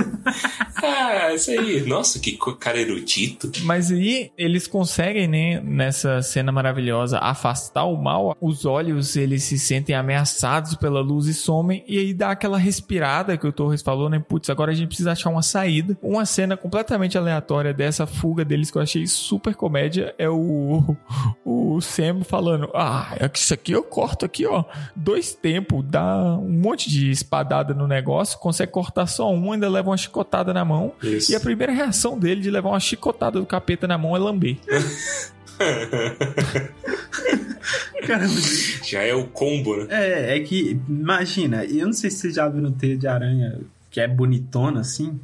ah, isso aí. Nossa, que cara erudito. Mas aí eles conseguem, né, nessa cena maravilhosa, afastar o mal. Os olhos, eles se sentem ameaçados pela luz e somem. E aí dá aquela respirada que o Torres falou, né? Putz, agora a gente precisa achar uma saída. Uma cena completamente aleatória dessa fuga deles que eu achei super comédia é o, o Sam falando: Ah, é que isso aqui eu corto aqui, ó. Dois tempos, dá um monte de espadada no negócio, consegue cortar só um, ainda leva uma chicotada na mão. Isso. E a primeira reação dele de levar uma chicotada do capeta na mão é lamber. Caramba. Já é o combo, né? É, é que, imagina, eu não sei se vocês já viram Teia de Aranha, que é bonitona assim,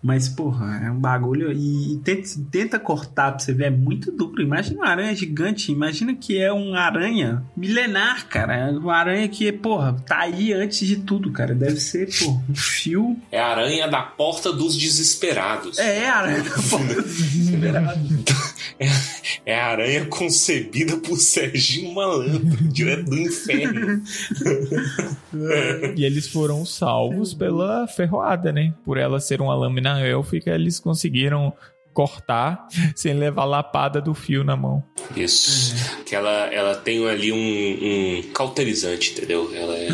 Mas, porra, é um bagulho. E, e tenta, tenta cortar pra você ver, é muito duro. Imagina uma aranha gigante. Imagina que é uma aranha milenar, cara. Uma aranha que, porra, tá aí antes de tudo, cara. Deve ser, porra, um fio. É a aranha da porta dos desesperados. É, a aranha da porta É a aranha concebida por Serginho Malandro, direto do inferno. E eles foram salvos pela ferroada, né? Por ela ser uma lâmina élfica, eles conseguiram cortar sem levar a lapada do fio na mão. Isso. Que ela, ela tem ali um, um cauterizante, entendeu? Ela, é-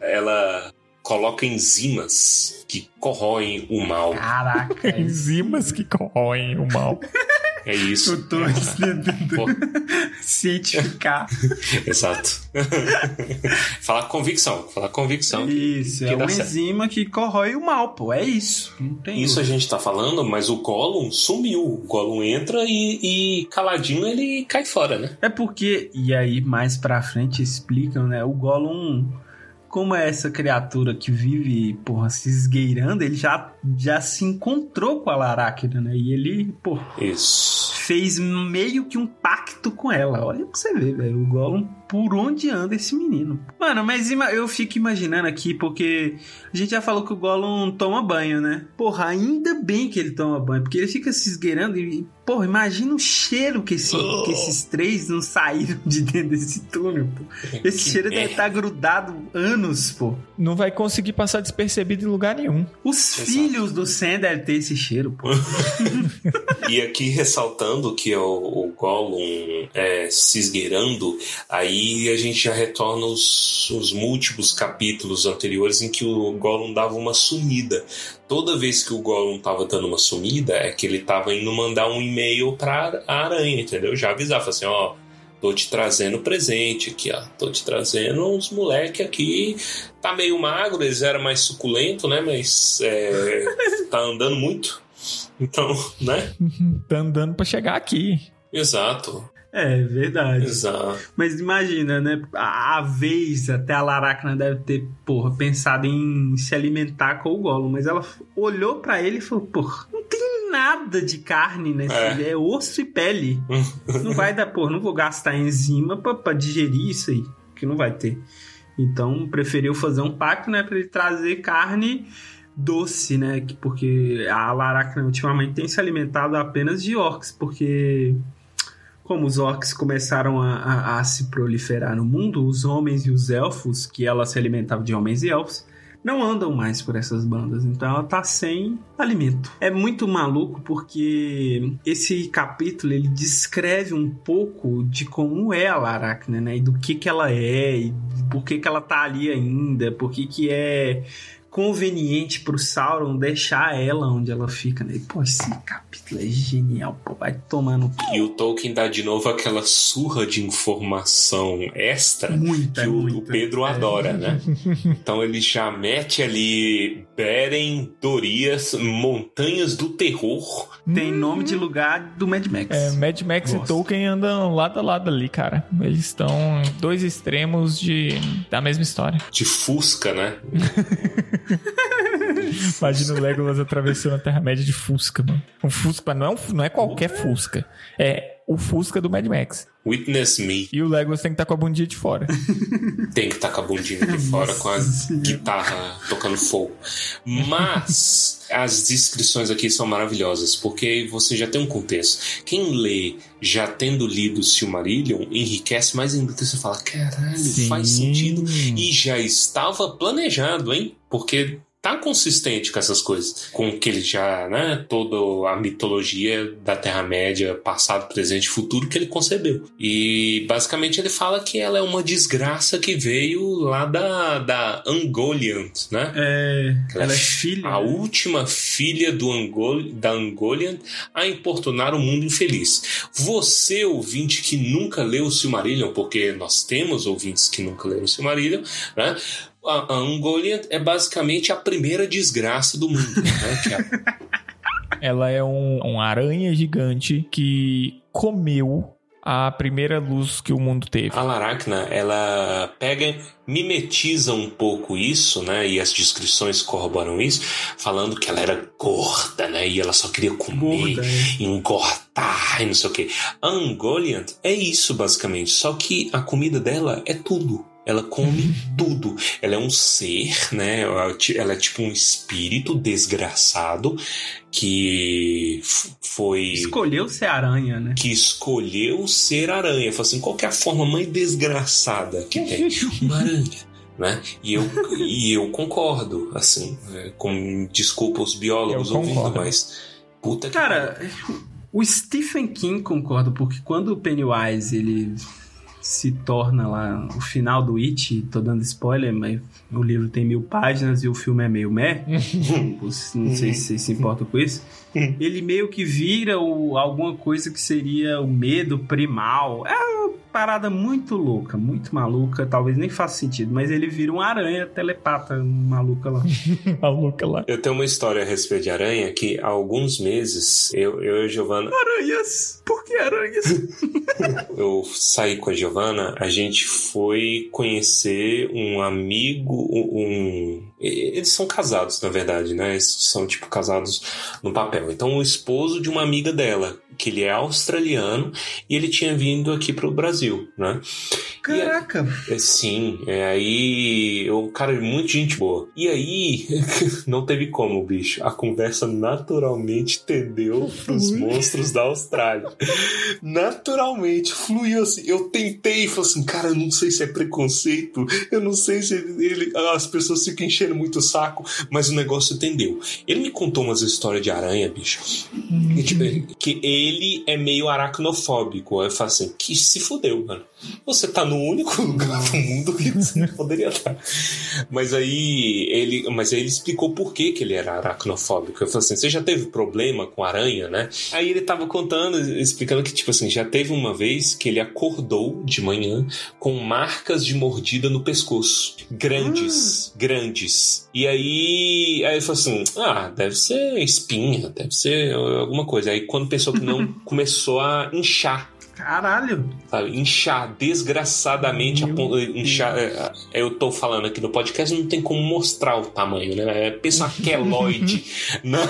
ela coloca enzimas que corroem o mal. Caraca, é. Enzimas que corroem o mal. É isso. Eu tô tentando cientificar. exato. Falar convicção. Falar convicção. Isso, que é dá uma certo. enzima que corrói o mal, pô. É isso. Isso a gente tá falando, mas o Gollum sumiu. O Gollum entra e, e caladinho ele cai fora, né? É porque, e aí mais pra frente explicam, né? O Gollum, como é essa criatura que vive, porra, se esgueirando, ele já, já se encontrou com a Laracna, né? E ele, pô, Isso. fez meio que um pacto com ela. Olha pra você ver, velho. O Gollum, por onde anda esse menino? Mano, mas eu fico imaginando aqui, porque a gente já falou que o Gollum toma banho, né? Porra, ainda bem que ele toma banho, porque ele fica se esgueirando e, porra, imagina o cheiro que, esse- que esses três não saíram de dentro desse túnel, pô. Esse Que cheiro deve estar grudado anos, pô. Não vai conseguir passar despercebido em lugar nenhum. Os Exato. filhos do Sam devem ter esse cheiro, pô. E aqui ressaltando que o, o Gollum é, se esgueirando, aí a gente já retorna os, os múltiplos capítulos anteriores em que o Gollum dava uma sumida. Toda vez que o Gollum tava dando uma sumida, é que ele tava indo mandar um e-mail pra a aranha, entendeu? Já avisava assim, ó. Tô te trazendo presente aqui, ó. Tô te trazendo uns moleque aqui. Tá meio magro, eles eram mais suculento, né? Mas é, tá andando muito. Então, né? Tá andando pra chegar aqui. Exato, É, verdade. exato. Mas imagina, né? A, a vez até a Laracna deve ter, porra, pensado em se alimentar com o Gollum. Mas ela olhou pra ele e falou, porra, não tem nada de carne nesse. É. É, osso e pele. não vai dar, porra, não vou gastar enzima pra, pra digerir isso aí. Que não vai ter. Então preferiu fazer um pacto, né? Pra ele trazer carne doce, né? que- Porque a Laracna ultimamente tem se alimentado apenas de orcs, porque como os orcs começaram a, a- a se proliferar no mundo, os homens e os elfos, que ela se alimentava de homens e elfos, não andam mais por essas bandas, então ela tá sem alimento. É muito maluco porque esse capítulo ele descreve um pouco de como é a Laracna, né? E do que que ela é, e por que que ela tá ali ainda, por que que é conveniente pro Sauron deixar ela onde ela fica, né? E, pô, esse capítulo é genial, pô, vai tomando E o Tolkien dá de novo aquela surra de informação extra muita, que o, muita. o Pedro É. adora, né? Então ele já mete ali Beren, Dorias, Montanhas do Terror. Tem nome de lugar do Mad Max. É, Mad Max Nossa. e Tolkien andam lado a lado ali, cara. Eles estão em dois extremos de, da mesma história. De Fusca, né? Imagina o Legolas atravessando a Terra-média de Fusca, mano. Um Fusca, não é, um- não é qualquer Fusca. É o Fusca do Mad Max. Witness Me. E o Legolas tem que estar com a bundinha de fora. Tem que estar com a bundinha de fora com a guitarra tocando fogo. Mas as descrições aqui são maravilhosas, porque você já tem um contexto. Quem lê já tendo lido Silmarillion enriquece mais ainda. Você fala, caralho, faz sentido. E já estava planejado, hein? Porque tá consistente com essas coisas. Com que ele já, né? Toda a mitologia da Terra-média, passado, presente e futuro que ele concebeu. E basicamente ele fala que ela é uma desgraça que veio lá da, da Ungoliant, né? É, Ela ela é filha. A última filha do Angol, da Angolian a importunar o mundo infeliz. Você, ouvinte que nunca leu o Silmarillion, porque nós temos ouvintes que nunca leram o Silmarillion, né? A, a Ungoliant é basicamente a primeira desgraça do mundo, né? Ela é um, um aranha gigante que comeu a primeira luz que o mundo teve. A Laracna, ela pega, mimetiza um pouco isso, né? E as descrições corroboram isso, falando que ela era gorda, né? E ela só queria comer, Gorda, é. engordar e não sei o quê. A Ungoliant é isso, basicamente. Só que a comida dela é tudo. Ela come tudo. Ela é um ser, né? Ela é tipo um espírito desgraçado que foi Escolheu ser aranha, né? que escolheu ser aranha. Falou assim, qual que é a forma mais desgraçada que tem? Uma aranha. Né? E, eu, e eu concordo, assim, é, com desculpa os biólogos Eu ouvindo, concordo. mas puta que Cara, o Stephen King concorda, porque quando o Pennywise ele se torna lá o final do It, tô dando spoiler, mas o livro tem mil páginas e o filme é meio meh. não sei se vocês se importam com isso. Ele meio que vira o, alguma coisa que seria o medo primal. É parada muito louca, muito maluca, talvez nem faça sentido, mas ele vira uma aranha telepata maluca lá. Maluca lá. Eu tenho uma história a respeito de aranha que há alguns meses eu, eu e a Giovana Aranhas! Por que aranhas? eu saí com a Giovana, a gente foi conhecer um amigo, um. Eles são casados, na verdade, né? Eles são tipo casados no papel. Então, o esposo de uma amiga dela, que ele é australiano, e ele tinha vindo aqui pro Brasil, né? Caraca! É, Sim, é, aí o cara é muito gente boa. E aí não teve como, bicho. A conversa naturalmente tendeu pros monstros da Austrália. Naturalmente, fluiu assim. Eu tentei e falei assim, cara, eu não sei se é preconceito, eu não sei se ele, as pessoas ficam enchendo muito o saco, mas o negócio tendeu. Ele me contou umas histórias de aranha, bicho. E, tipo, que ele é meio aracnofóbico. Eu falo assim, que se fudeu, mano. Você tá no único lugar do mundo que você poderia estar. Mas aí ele, mas aí ele explicou por que, que ele era aracnofóbico. Eu falei assim: você já teve problema com aranha, né? Aí ele tava contando, explicando que, tipo assim, já teve uma vez que ele acordou de manhã com marcas de mordida no pescoço. Grandes, grandes. E aí, aí ele falou assim: ah, deve ser espinha, deve ser alguma coisa. Aí quando pensou que não, começou a inchar Caralho! sabe? Inchar desgraçadamente, a pon- inchar. é, Eu tô falando aqui no podcast, não tem como mostrar o tamanho, né? É, pensa uma queloide na-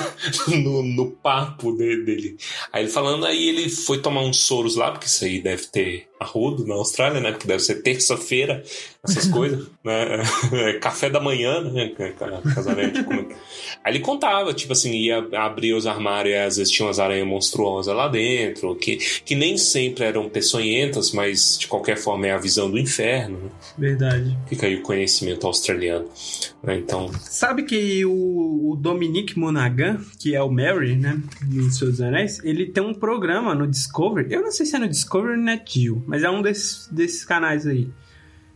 no, no papo de- dele. Aí ele falando, aí ele foi tomar uns soros lá, porque isso aí deve ter arrodo na Austrália, né? Porque deve ser terça-feira, essas coisas, né? É café da manhã, né? Casamento. como- Aí ele contava, tipo assim, ia abrir os armários e às vezes tinha umas aranhas monstruosas lá dentro, que, que nem sempre eram peçonhentas, mas de qualquer forma é a visão do inferno. né? Verdade. Fica aí o conhecimento australiano. né? Então, Sabe que o, o Dominique Monaghan, que é o Mary, né, Senhor dos Anéis, ele tem um programa no Discovery, eu não sei se é no Discovery ou Net Geo, mas é um desses, desses canais aí,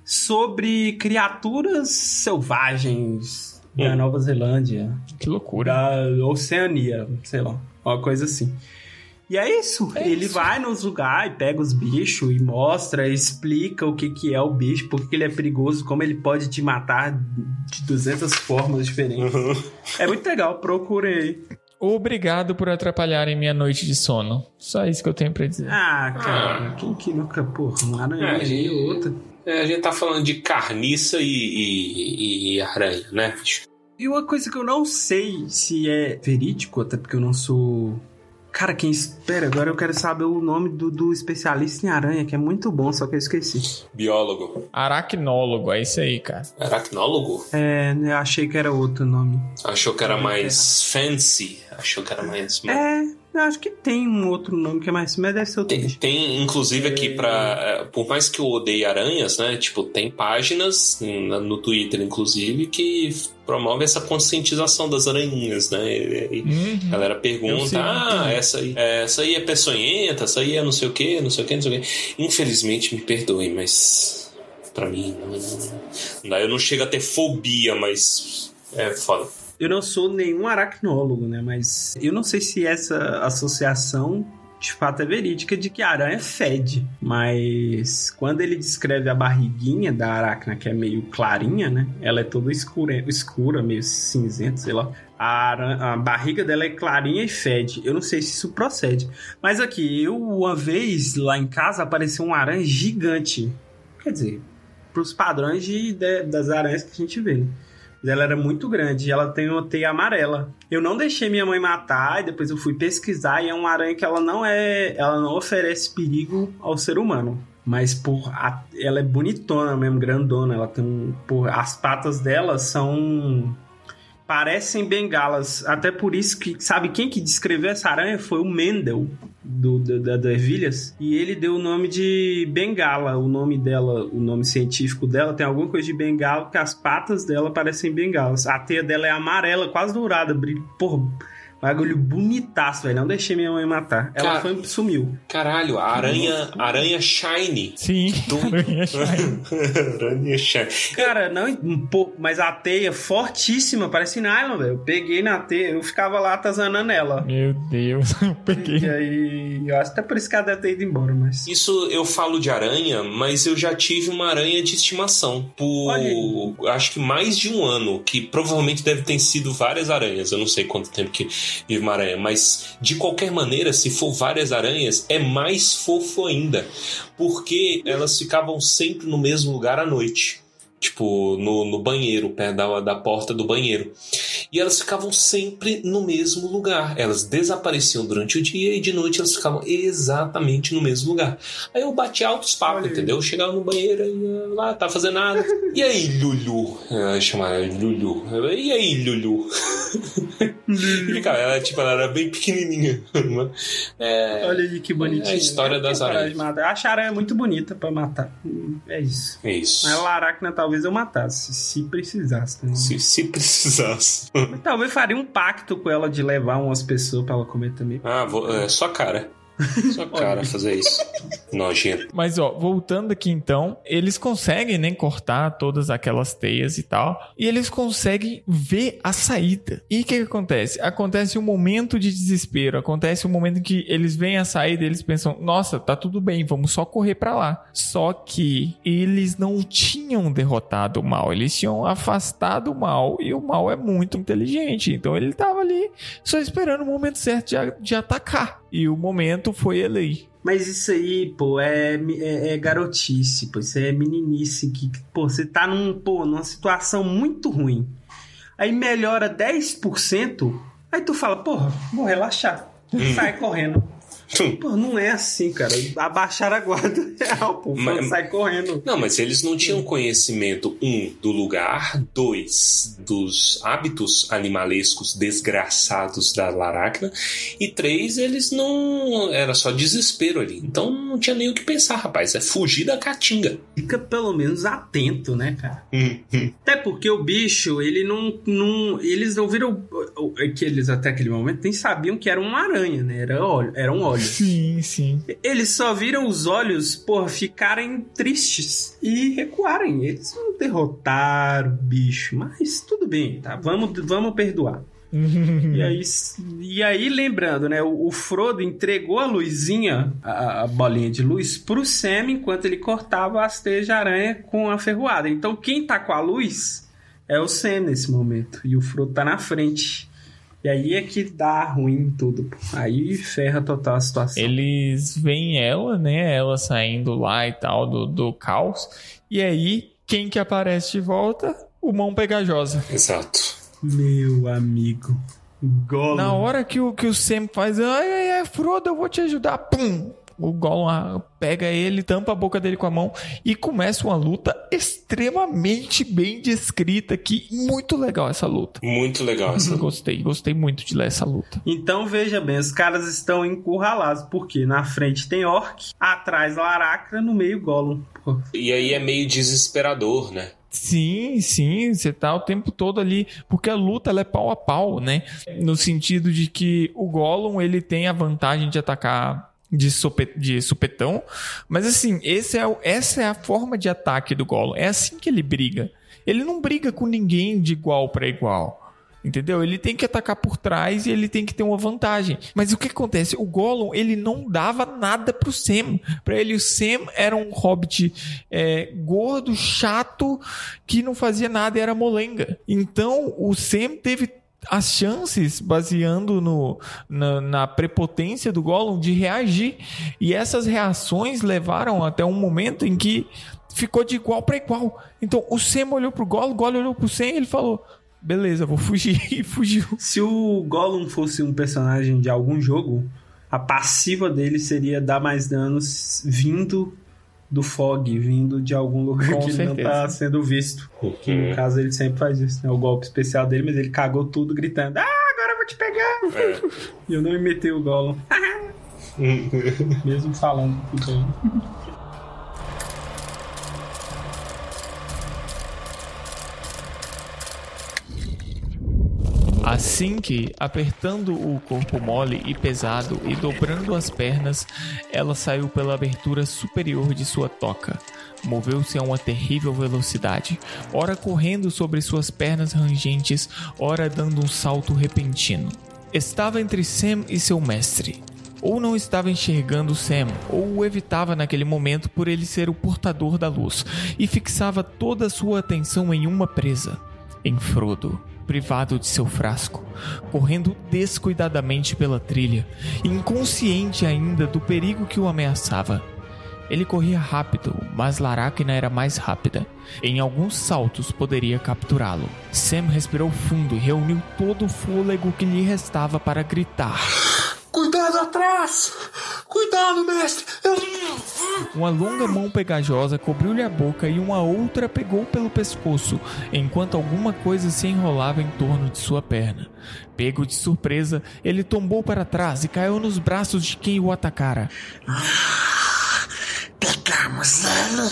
sobre criaturas selvagens da Hum. Nova Zelândia, Que loucura. da Oceania, sei lá, uma coisa assim. E é isso, É ele isso. vai nos lugares, pega os bichos e mostra, explica o que, que é o bicho, por que ele é perigoso, como ele pode te matar de 200 formas diferentes. É muito legal, procurem aí. Obrigado por atrapalharem minha noite de sono. Só isso que eu tenho pra dizer. Ah, cara, quem que nunca, porra, uma aranha É, e outra. é, a gente tá falando de carniça e, e- e aranha, né? bicho? E uma coisa que eu não sei se é verídico, até porque eu não sou. Cara, quem espera, agora eu quero saber o nome do, do especialista em aranha, que é muito bom, só que eu esqueci. Biólogo. Aracnólogo, é isso aí, cara. Aracnólogo? É, eu achei que era outro nome. Achou que era mais fancy. Achou que era mais. É, eu acho que tem um outro nome que é mais. Mas deve ser outro Tem, bicho. tem, inclusive, aqui pra. é, Por mais que eu odeie aranhas, né? Tipo, tem páginas no, Twitter, inclusive, que promove essa conscientização das aranhinhas, né? E, e Uhum. a galera pergunta: ah, essa aí, é, essa aí é peçonhenta, essa aí é não sei o que, não sei o que, não sei o que. Infelizmente, me perdoem, mas. Pra mim, não, não, não dá. Eu não chego a ter fobia, mas. É foda. Eu não sou nenhum aracnólogo, né? Mas eu não sei se essa associação de fato é verídica de que a aranha fede. Mas quando ele descreve a barriguinha da aracna, que é meio clarinha, né? Ela é toda escura, escura meio cinzenta, sei lá. A, aran- a barriga dela é clarinha e fede. Eu não sei se isso procede. Mas aqui, eu uma vez lá em casa apareceu uma aranha gigante. Quer dizer, pros padrões de, de- das aranhas que a gente vê, né? Ela era muito grande e ela tem uma teia amarela. Eu não deixei minha mãe matar e depois eu fui pesquisar e é uma aranha que ela não é, ela não oferece perigo ao ser humano. Mas por ela é bonitona mesmo, grandona. Ela tem um, por as patas dela são parecem bengalas. Até por isso que sabe quem que descreveu essa aranha foi o Mendel do, do- da, da Ervilhas e ele deu o nome de bengala. O nome dela, o nome científico dela tem alguma coisa de bengala porque as patas dela parecem bengalas. A teia dela é amarela, quase dourada, brilho, porra, bagulho bonitaço, velho. Não deixei minha mãe matar. Ela Cara- foi sumiu. Caralho, a aranha, aranha shiny. Sim. aranha shiny. Cara, não um pouco, mas a teia fortíssima, parece nylon, velho. Eu peguei na teia, eu ficava lá atazanando ela. Meu Deus, eu peguei. E aí, eu acho até por isso que ela deve ter ido embora, mas. Isso eu falo de aranha, mas eu já tive uma aranha de estimação por acho que mais de um ano, que provavelmente deve ter sido várias aranhas. Eu não sei quanto tempo que vive uma aranha, mas de qualquer maneira, se for várias aranhas, é mais fofo ainda, porque elas ficavam sempre no mesmo lugar à noite. Tipo, no, no banheiro, perto da, da porta do banheiro. E elas ficavam sempre no mesmo lugar. Elas desapareciam durante o dia e de noite elas ficavam exatamente no mesmo lugar. Aí eu bati altos papos, entendeu? Eu chegava no banheiro e ia lá, tá fazendo nada. E aí, Lulu? Ela chamava Lulu. E aí, Lulu? e ficava, ela, tipo, ela era bem pequenininha. É, Olha aí que bonitinho. É a história das aranhas. acho a aranha muito bonita pra matar. É isso. é isso. Mas a Laracna talvez eu matasse, se precisasse. Né? Se, se precisasse. Talvez faria um pacto com ela de levar umas pessoas pra ela comer também. Ah, vou, é só cara. Só cara fazer isso. Nojento. Mas ó, voltando aqui então, eles conseguem, né, cortar todas aquelas teias e tal, e eles conseguem ver a saída. E o que, que acontece? Acontece um momento de desespero, acontece um momento em que eles veem a saída e eles pensam, nossa, tá tudo bem, vamos só correr pra lá. Só que eles não tinham derrotado o mal, eles tinham afastado o mal, e o mal é muito inteligente, então ele tava ali só esperando o momento certo de, de atacar. E o momento foi ele aí. Mas isso aí, pô, é, é, é garotice, pô. Isso é meninice que, pô, você tá num, pô, numa situação muito ruim. Aí melhora 10%, aí tu fala, porra, vou relaxar. Sai correndo. Pô, não é assim, cara. Abaixar a guarda real, pô. Mas- Sai correndo. Não, mas eles não tinham conhecimento, um, do lugar, dois, dos hábitos animalescos desgraçados da Laracna, e três, eles não. Era só desespero ali. Então não tinha nem o que pensar, rapaz. É fugir da caatinga. Fica pelo menos atento, né, cara? Até porque o bicho, ele não. não eles não viram. é Que eles até aquele momento nem sabiam que era uma aranha, né? Era óleo, eram olhos. Sim, sim. Eles só viram os olhos, porra, ficarem tristes e recuarem. Eles não derrotaram o bicho, mas tudo bem, tá? Vamos, vamos perdoar. E aí, e aí, lembrando, né? O, o Frodo entregou a luzinha, a, a bolinha de luz, pro Sam enquanto ele cortava as teias de aranha com a ferroada. Então, quem tá com a luz é o Sam nesse momento. E o Frodo tá na frente. E aí é que dá ruim tudo. pô. Aí ferra total a situação. Eles veem ela, né? Ela saindo lá e tal, do, do caos. E aí, quem que aparece de volta? O mão pegajosa. Exato. Meu amigo. Gollum. Na hora que o, que o Sam faz, ai, ai, ai, Frodo, eu vou te ajudar. Pum! O Gollum ah, pega ele, tampa a boca dele com a mão e começa uma luta extremamente bem descrita aqui. Muito legal essa luta. Muito legal essa. Gostei, gostei muito de ler essa luta. Então veja bem, os caras estão encurralados, porque na frente tem Orc, atrás Laracra, no meio Gollum. Pô, E aí é meio desesperador, né? Sim, sim, você tá o tempo todo ali, porque a luta ela é pau a pau, né? No sentido de que o Gollum ele tem a vantagem de atacar de, sope- de supetão, mas assim, esse é, o- essa é a forma de ataque do Gollum, é assim que ele briga. Ele não briga com ninguém de igual para igual. Entendeu? Ele tem que atacar por trás e ele tem que ter uma vantagem. Mas o que acontece? O Gollum, ele não dava nada pro Sam. Pra ele, o Sam era um hobbit é, gordo, chato, que não fazia nada e era molenga. Então, o Sam teve as chances, baseando no, na, na, prepotência do Gollum, de reagir. E essas reações levaram até um momento em que ficou de igual para igual. Então o Sam olhou pro Gollum, o Gollum olhou pro Sam e ele falou: beleza, vou fugir. E fugiu. Se o Gollum fosse um personagem de algum jogo, a passiva dele seria dar mais danos vindo do fog, vindo de algum lugar Com que ele não certeza. tá sendo visto. Que no caso ele sempre faz isso, né? O golpe especial dele, mas ele cagou tudo gritando: Ah, agora eu vou te pegar! E eu não imitei o Gollum. Mesmo falando tudo Assim que, apertando o corpo mole e pesado e dobrando as pernas, ela saiu pela abertura superior de sua toca. Moveu-se a uma terrível velocidade, ora correndo sobre suas pernas rangentes, ora dando um salto repentino. Estava entre Sam e seu mestre. Ou não estava enxergando Sam, ou o evitava naquele momento por ele ser o portador da luz, e fixava toda a sua atenção em uma presa, em Frodo privado de seu frasco, correndo descuidadamente pela trilha, inconsciente ainda do perigo que o ameaçava. Ele corria rápido, mas Laracna era mais rápida. Em alguns saltos poderia capturá-lo. Sam respirou fundo e reuniu todo o fôlego que lhe restava para gritar. Cuidado atrás! Cuidado, mestre! Eu... Uma longa mão pegajosa cobriu-lhe a boca e uma outra pegou pelo pescoço, enquanto alguma coisa se enrolava em torno de sua perna. Pego de surpresa, ele tombou para trás e caiu nos braços de quem o atacara. Pegamos ele.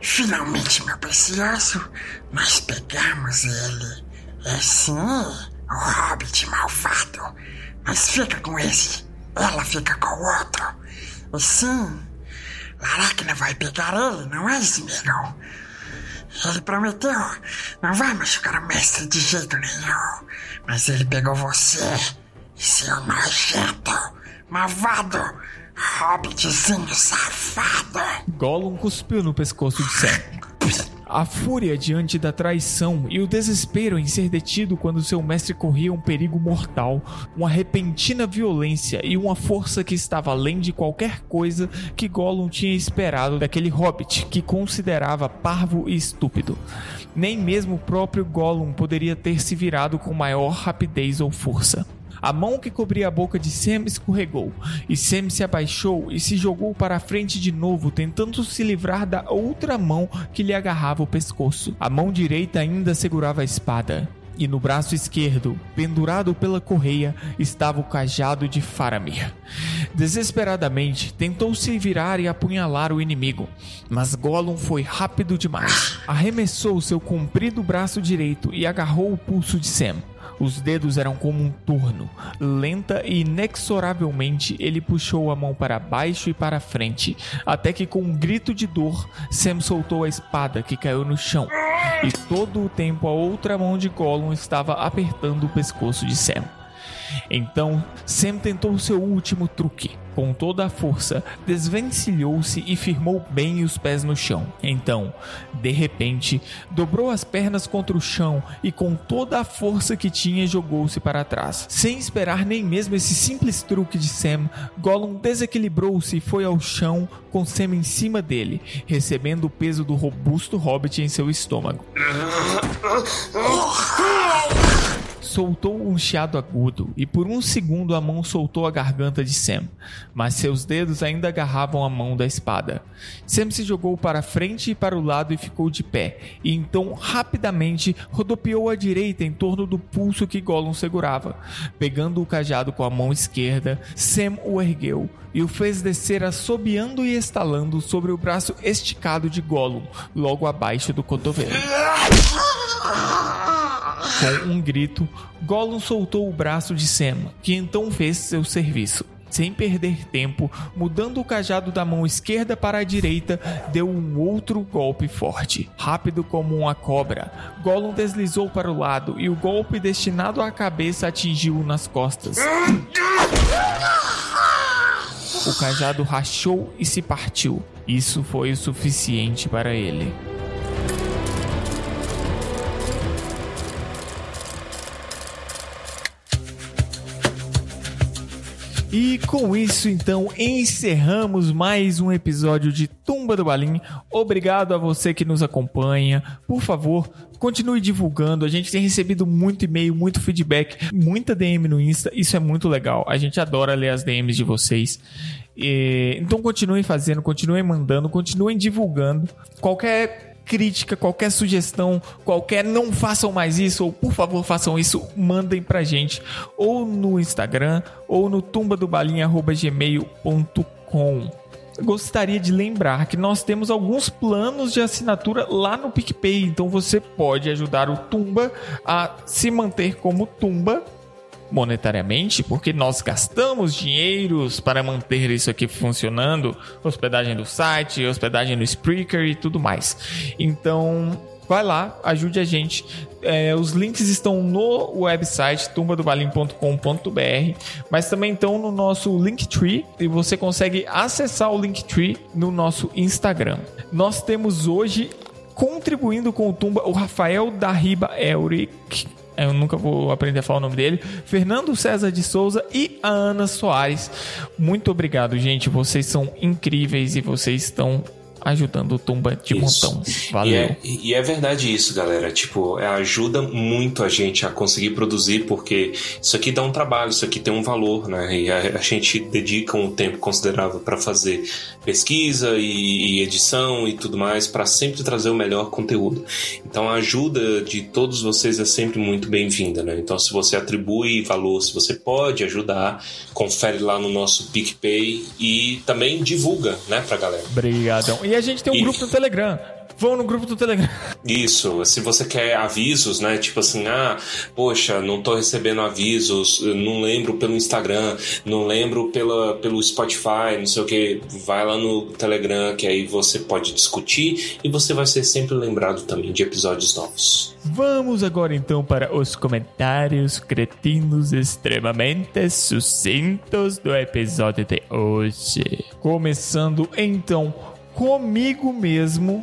Finalmente, meu precioso, nós pegamos ele. É sim, o hobbit malvado. Mas fica com esse, ela fica com o outro. E sim, Laracna vai pegar ele, não é, Smeagol? Ele prometeu, não vai machucar o mestre de jeito nenhum. Mas ele pegou você, seu nojento, malvado, hobbitzinho safado. Gollum cuspiu no pescoço de Sam. A fúria diante da traição e o desespero em ser detido quando seu mestre corria um perigo mortal, uma repentina violência e uma força que estava além de qualquer coisa que Gollum tinha esperado daquele hobbit que considerava parvo e estúpido. Nem mesmo o próprio Gollum poderia ter se virado com maior rapidez ou força. A mão que cobria a boca de Sam escorregou, e Sam se abaixou e se jogou para a frente de novo, tentando se livrar da outra mão que lhe agarrava o pescoço. A mão direita ainda segurava a espada. E no braço esquerdo, pendurado pela correia, estava o cajado de Faramir. Desesperadamente, tentou se virar e apunhalar o inimigo, mas Gollum foi rápido demais. Arremessou seu comprido braço direito e agarrou o pulso de Sam. Os dedos eram como um torno. Lenta e inexoravelmente ele puxou a mão para baixo e para frente, até que com um grito de dor, Sam soltou a espada que caiu no chão. E todo o tempo a outra mão de Gollum estava apertando o pescoço de Sam. Então, Sam tentou seu último truque. Com toda a força, desvencilhou-se e firmou bem os pés no chão. Então, de repente, dobrou as pernas contra o chão e com toda a força que tinha jogou-se para trás. Sem esperar nem mesmo esse simples truque de Sam, Gollum desequilibrou-se e foi ao chão com Sam em cima dele, recebendo o peso do robusto hobbit em seu estômago. Soltou um chiado agudo e por um segundo a mão soltou a garganta de Sam, mas seus dedos ainda agarravam a mão da espada. Sam se jogou para frente e para o lado e ficou de pé, e então rapidamente rodopiou à direita em torno do pulso que Gollum segurava. Pegando o cajado com a mão esquerda, Sam o ergueu e o fez descer assobiando e estalando sobre o braço esticado de Gollum, logo abaixo do cotovelo. Com um grito, Gollum soltou o braço de Sam, que então fez seu serviço. sem perder tempo, mudando o cajado da mão esquerda para a direita, deu um outro golpe forte. Rápido como uma cobra, Gollum deslizou para o lado e o golpe destinado à cabeça atingiu-o nas costas. O cajado rachou e se partiu. Isso foi o suficiente para ele. E com isso, então, encerramos mais um episódio de Tumba do Balim. Obrigado a você que nos acompanha. Por favor, continue divulgando. A gente tem recebido muito e-mail, muito feedback, muita DM no Insta. Isso é muito legal. A gente adora ler as DMs de vocês. E, então continuem fazendo, continuem mandando, continuem divulgando. Qualquer crítica, qualquer sugestão, qualquer não façam mais isso ou por favor façam isso, mandem pra gente ou no Instagram ou no tumbadobalinha@gmail.com. Gostaria de lembrar que nós temos alguns planos de assinatura lá no PicPay, então você pode ajudar o Tumba a se manter como Tumba monetariamente, porque nós gastamos dinheiros para manter isso aqui funcionando, hospedagem do site, hospedagem no Spreaker e tudo mais. Então, vai lá, ajude a gente. É, os links estão no website tumbadobalim.com.br, mas também estão no nosso Linktree e você consegue acessar o Linktree no nosso Instagram. Nós temos hoje contribuindo com o Tumba o Rafael da Riba Elric eu nunca vou aprender a falar o nome dele, Fernando César de Souza e a Ana Soares. Muito obrigado, gente. Vocês são incríveis e vocês estão ajudando o Tumba de Isso. montão. Valeu. E é, e é verdade isso, galera. Tipo, é, ajuda muito a gente a conseguir produzir, porque isso aqui dá um trabalho, isso aqui tem um valor, né? E a, a gente dedica um tempo considerável para fazer pesquisa e, e edição e tudo mais, para sempre trazer o melhor conteúdo. Então a ajuda de todos vocês é sempre muito bem-vinda, né? Então se você atribui valor, se você pode ajudar, confere lá no nosso PicPay e também divulga, né, pra galera. Obrigadão. E a gente tem um grupo no Telegram. Vão no grupo do Telegram. Isso, se você quer avisos, né? Tipo assim, ah, poxa, não tô recebendo avisos, não lembro pelo Instagram, não lembro pela, pelo Spotify, não sei o que, vai lá no Telegram, que aí você pode discutir e você vai ser sempre lembrado também de episódios novos. Vamos agora então para os comentários cretinos extremamente sucintos do episódio de hoje. Começando então comigo mesmo,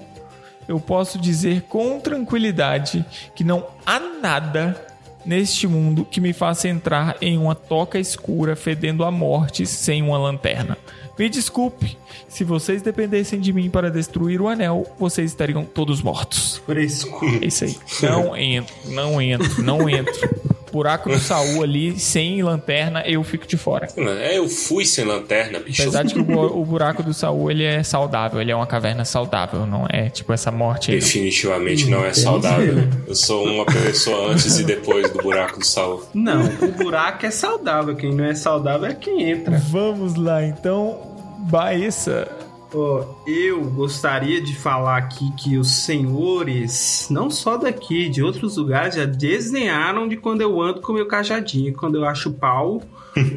eu posso dizer com tranquilidade que não há nada neste mundo que me faça entrar em uma toca escura fedendo a morte sem uma lanterna. Me desculpe, se vocês dependessem de mim para destruir o anel, vocês estariam todos mortos. Fresco. É isso aí. Não entro, não entro, não entro. Buraco do Saul ali, sem lanterna, eu fico de fora. É, eu fui sem lanterna, bicho. Apesar de que o, o buraco do Saul, ele é saudável, ele é uma caverna saudável, não é tipo essa morte aí. Definitivamente não é saudável. Eu sou uma pessoa antes e depois do buraco do Saul. Não, o buraco é saudável. Quem não é saudável é quem entra. Vamos lá, então. Baessa. Ó, eu gostaria de falar aqui que os senhores, não só daqui, de outros lugares, já desenharam de quando eu ando com meu cajadinho. Quando eu acho pau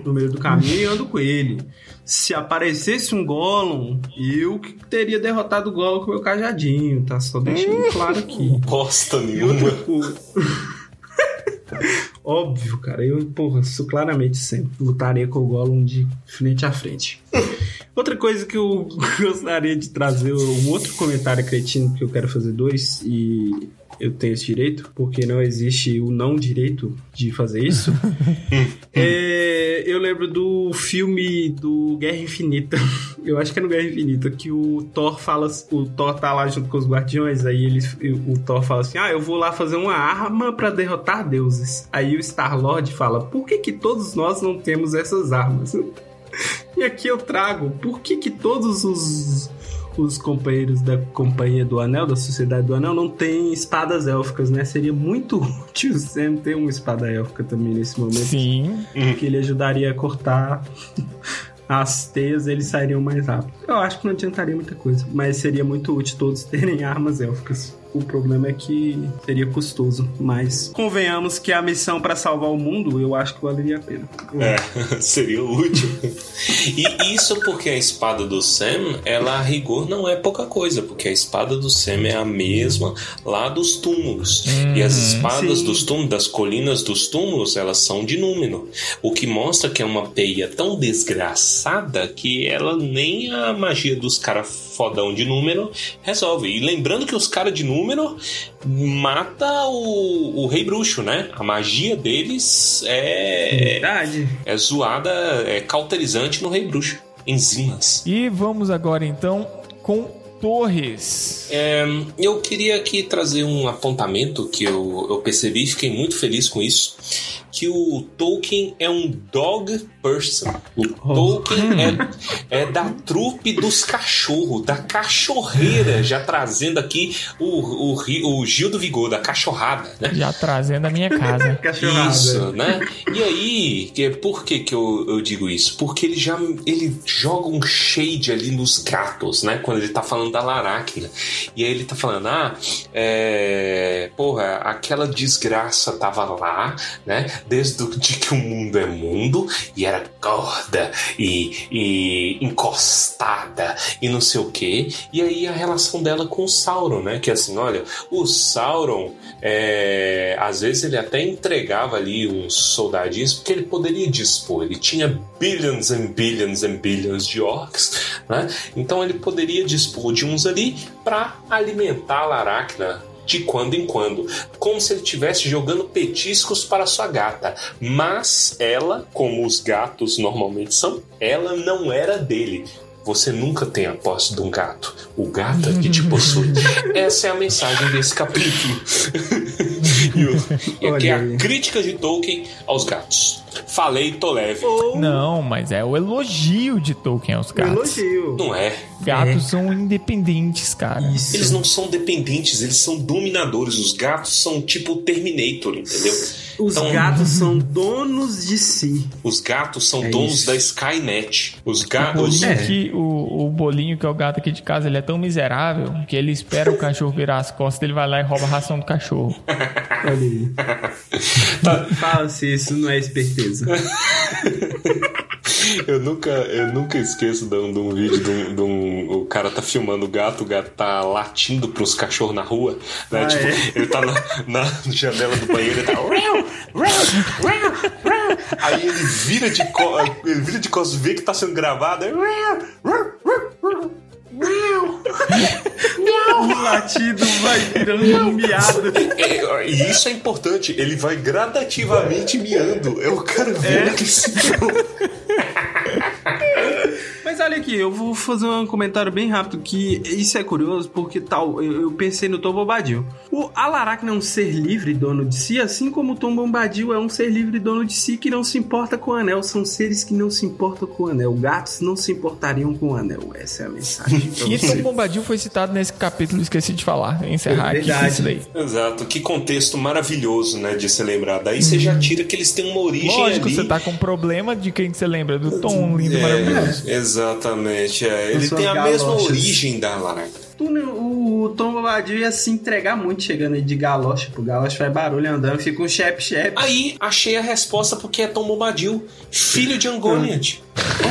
no meio do caminho e ando com ele. Se aparecesse um Gollum, eu que teria derrotado o Gollum com meu cajadinho, tá? Só deixando claro aqui. Bosta nenhuma. Óbvio, cara. Eu, porra, isso claramente sempre lutaria com o Gollum de frente a frente. Outra coisa que eu gostaria de trazer, um outro comentário cretino, que eu quero fazer dois, e eu tenho esse direito, porque não existe o não direito de fazer isso. É, eu lembro do filme do Guerra Infinita. Eu acho que é no Guerra Infinita que o Thor fala, o Thor tá lá junto com os guardiões, aí eles, o Thor fala assim: "Ah, eu vou lá fazer uma arma pra derrotar deuses". Aí o Star-Lord fala: "Por que que todos nós não temos essas armas?" E aqui eu trago, por que que todos os os companheiros da Companhia do Anel, da Sociedade do Anel, não têm espadas élficas, né? Seria muito útil o Sam ter uma espada élfica também nesse momento Sim. que ele ajudaria a cortar as teias, eles sairiam mais rápido. Eu acho que não adiantaria muita coisa, mas seria muito útil todos terem armas élficas. O problema é que seria custoso, mas convenhamos que a missão pra salvar o mundo, eu acho que valeria a pena. É, seria útil. E isso porque a espada do Sam, ela a rigor não é pouca coisa, porque a espada do Sam é a mesma lá dos túmulos. e as espadas sim. dos túmulos, das colinas dos túmulos, elas são de Númenor. O que mostra que é uma peia tão desgraçada que ela nem a magia dos caras fodão de Númenor resolve. E lembrando que os caras de Númenor mata o, o rei bruxo, né? A magia deles é Verdade. é zoada, é cauterizante no rei bruxo. Enzimas. E vamos agora então com Torres. É, eu queria aqui trazer um apontamento que eu, eu percebi, fiquei muito feliz com isso. Que o Tolkien é um dog person. O Tolkien é, é da trupe dos cachorros, da cachorreira, já trazendo aqui o, o, o Gil do Vigor, da cachorrada, né? Já trazendo a minha casa. Cachorrada. Isso, né? E aí, por que, que eu, eu digo isso? Porque ele já ele joga um shade ali nos gatos, né? Quando ele tá falando da Laracna. E aí ele tá falando, ah, é, porra, aquela desgraça tava lá, né? Desde que o mundo é mundo, e era gorda e, e encostada e não sei o que. E aí a relação dela com o Sauron, né? Que assim, olha, o Sauron, é, às vezes ele até entregava ali uns soldadinhos, porque ele poderia dispor, ele tinha billions and billions and billions de orcs, né? Então ele poderia dispor de uns ali para alimentar a Laracna de quando em quando, como se ele estivesse jogando petiscos para sua gata. Mas ela, como os gatos normalmente são, ela não era dele. Você nunca tem a posse de um gato. O gato é que te possui. Essa é a mensagem desse capítulo. e aqui é a crítica de Tolkien aos gatos. Falei, tô leve. Não, mas é o elogio de Tolkien aos gatos. elogio. Não é. Gatos são independentes, cara. Isso. Eles não são dependentes, eles são dominadores. Os gatos são tipo Terminator, entendeu? Os Então- gatos são donos de si. Os gatos são É donos isso. da Skynet. Os O gatos. É. aqui, o, o bolinho, que é o gato aqui de casa, ele é tão miserável que ele espera o cachorro virar as costas, ele vai lá e rouba a ração do cachorro. Olha aí. Fala se isso não é esperteza. Eu nunca, eu nunca esqueço de um, de um vídeo de um, de um- O cara tá filmando o gato, o gato tá latindo pros cachorros na rua. Né? Ah, tipo, é? ele tá na, na janela do banheiro e tá. Aí ele vira de costas, ele vira de costas, vê que tá sendo gravado. aí, "Rau, rau, rau, rau, rau." O latido vai virando um miado. É, e isso é importante, ele vai gradativamente miando. É o cara vendo que se Olha aqui, eu vou fazer um comentário bem rápido que isso é curioso porque tal, eu, eu pensei no Tom Bombadil. O Alaracna é um ser livre dono de si, assim como o Tom Bombadil é um ser livre dono de si que não se importa com o anel. São seres que não se importam com o anel. Gatos não se importariam com o anel. Essa é a mensagem. pra E. Tom Bombadil foi citado nesse capítulo, esqueci de falar. Encerrar aqui com Verdade. isso daí. Exato, que contexto maravilhoso, né, de se lembrar. Daí você já tira que eles têm uma origem Lógico, ali. você tá com problema de quem que você lembra? Do Tom lindo, É, maravilhoso. Exatamente, é. ele tem a mesma galochas. origem da Laracna. Né, O, Tom Bombadil ia se entregar muito chegando aí de galocha. Pro galocha faz barulho andando, fica um chep-chep. Aí achei a resposta porque é Tom Bombadil, filho de Angoniant.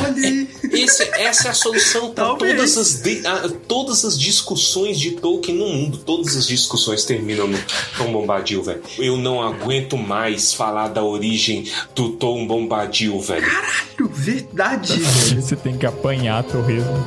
Olha aí. Esse- essa é a solução para todas as, de- a- todas as discussões de Tolkien no mundo. Todas as discussões terminam no Tom Bombadil, velho. Eu não aguento mais falar da origem do Tom Bombadil, velho. Verdade, velho. Você tem que apanhar, Torresmo.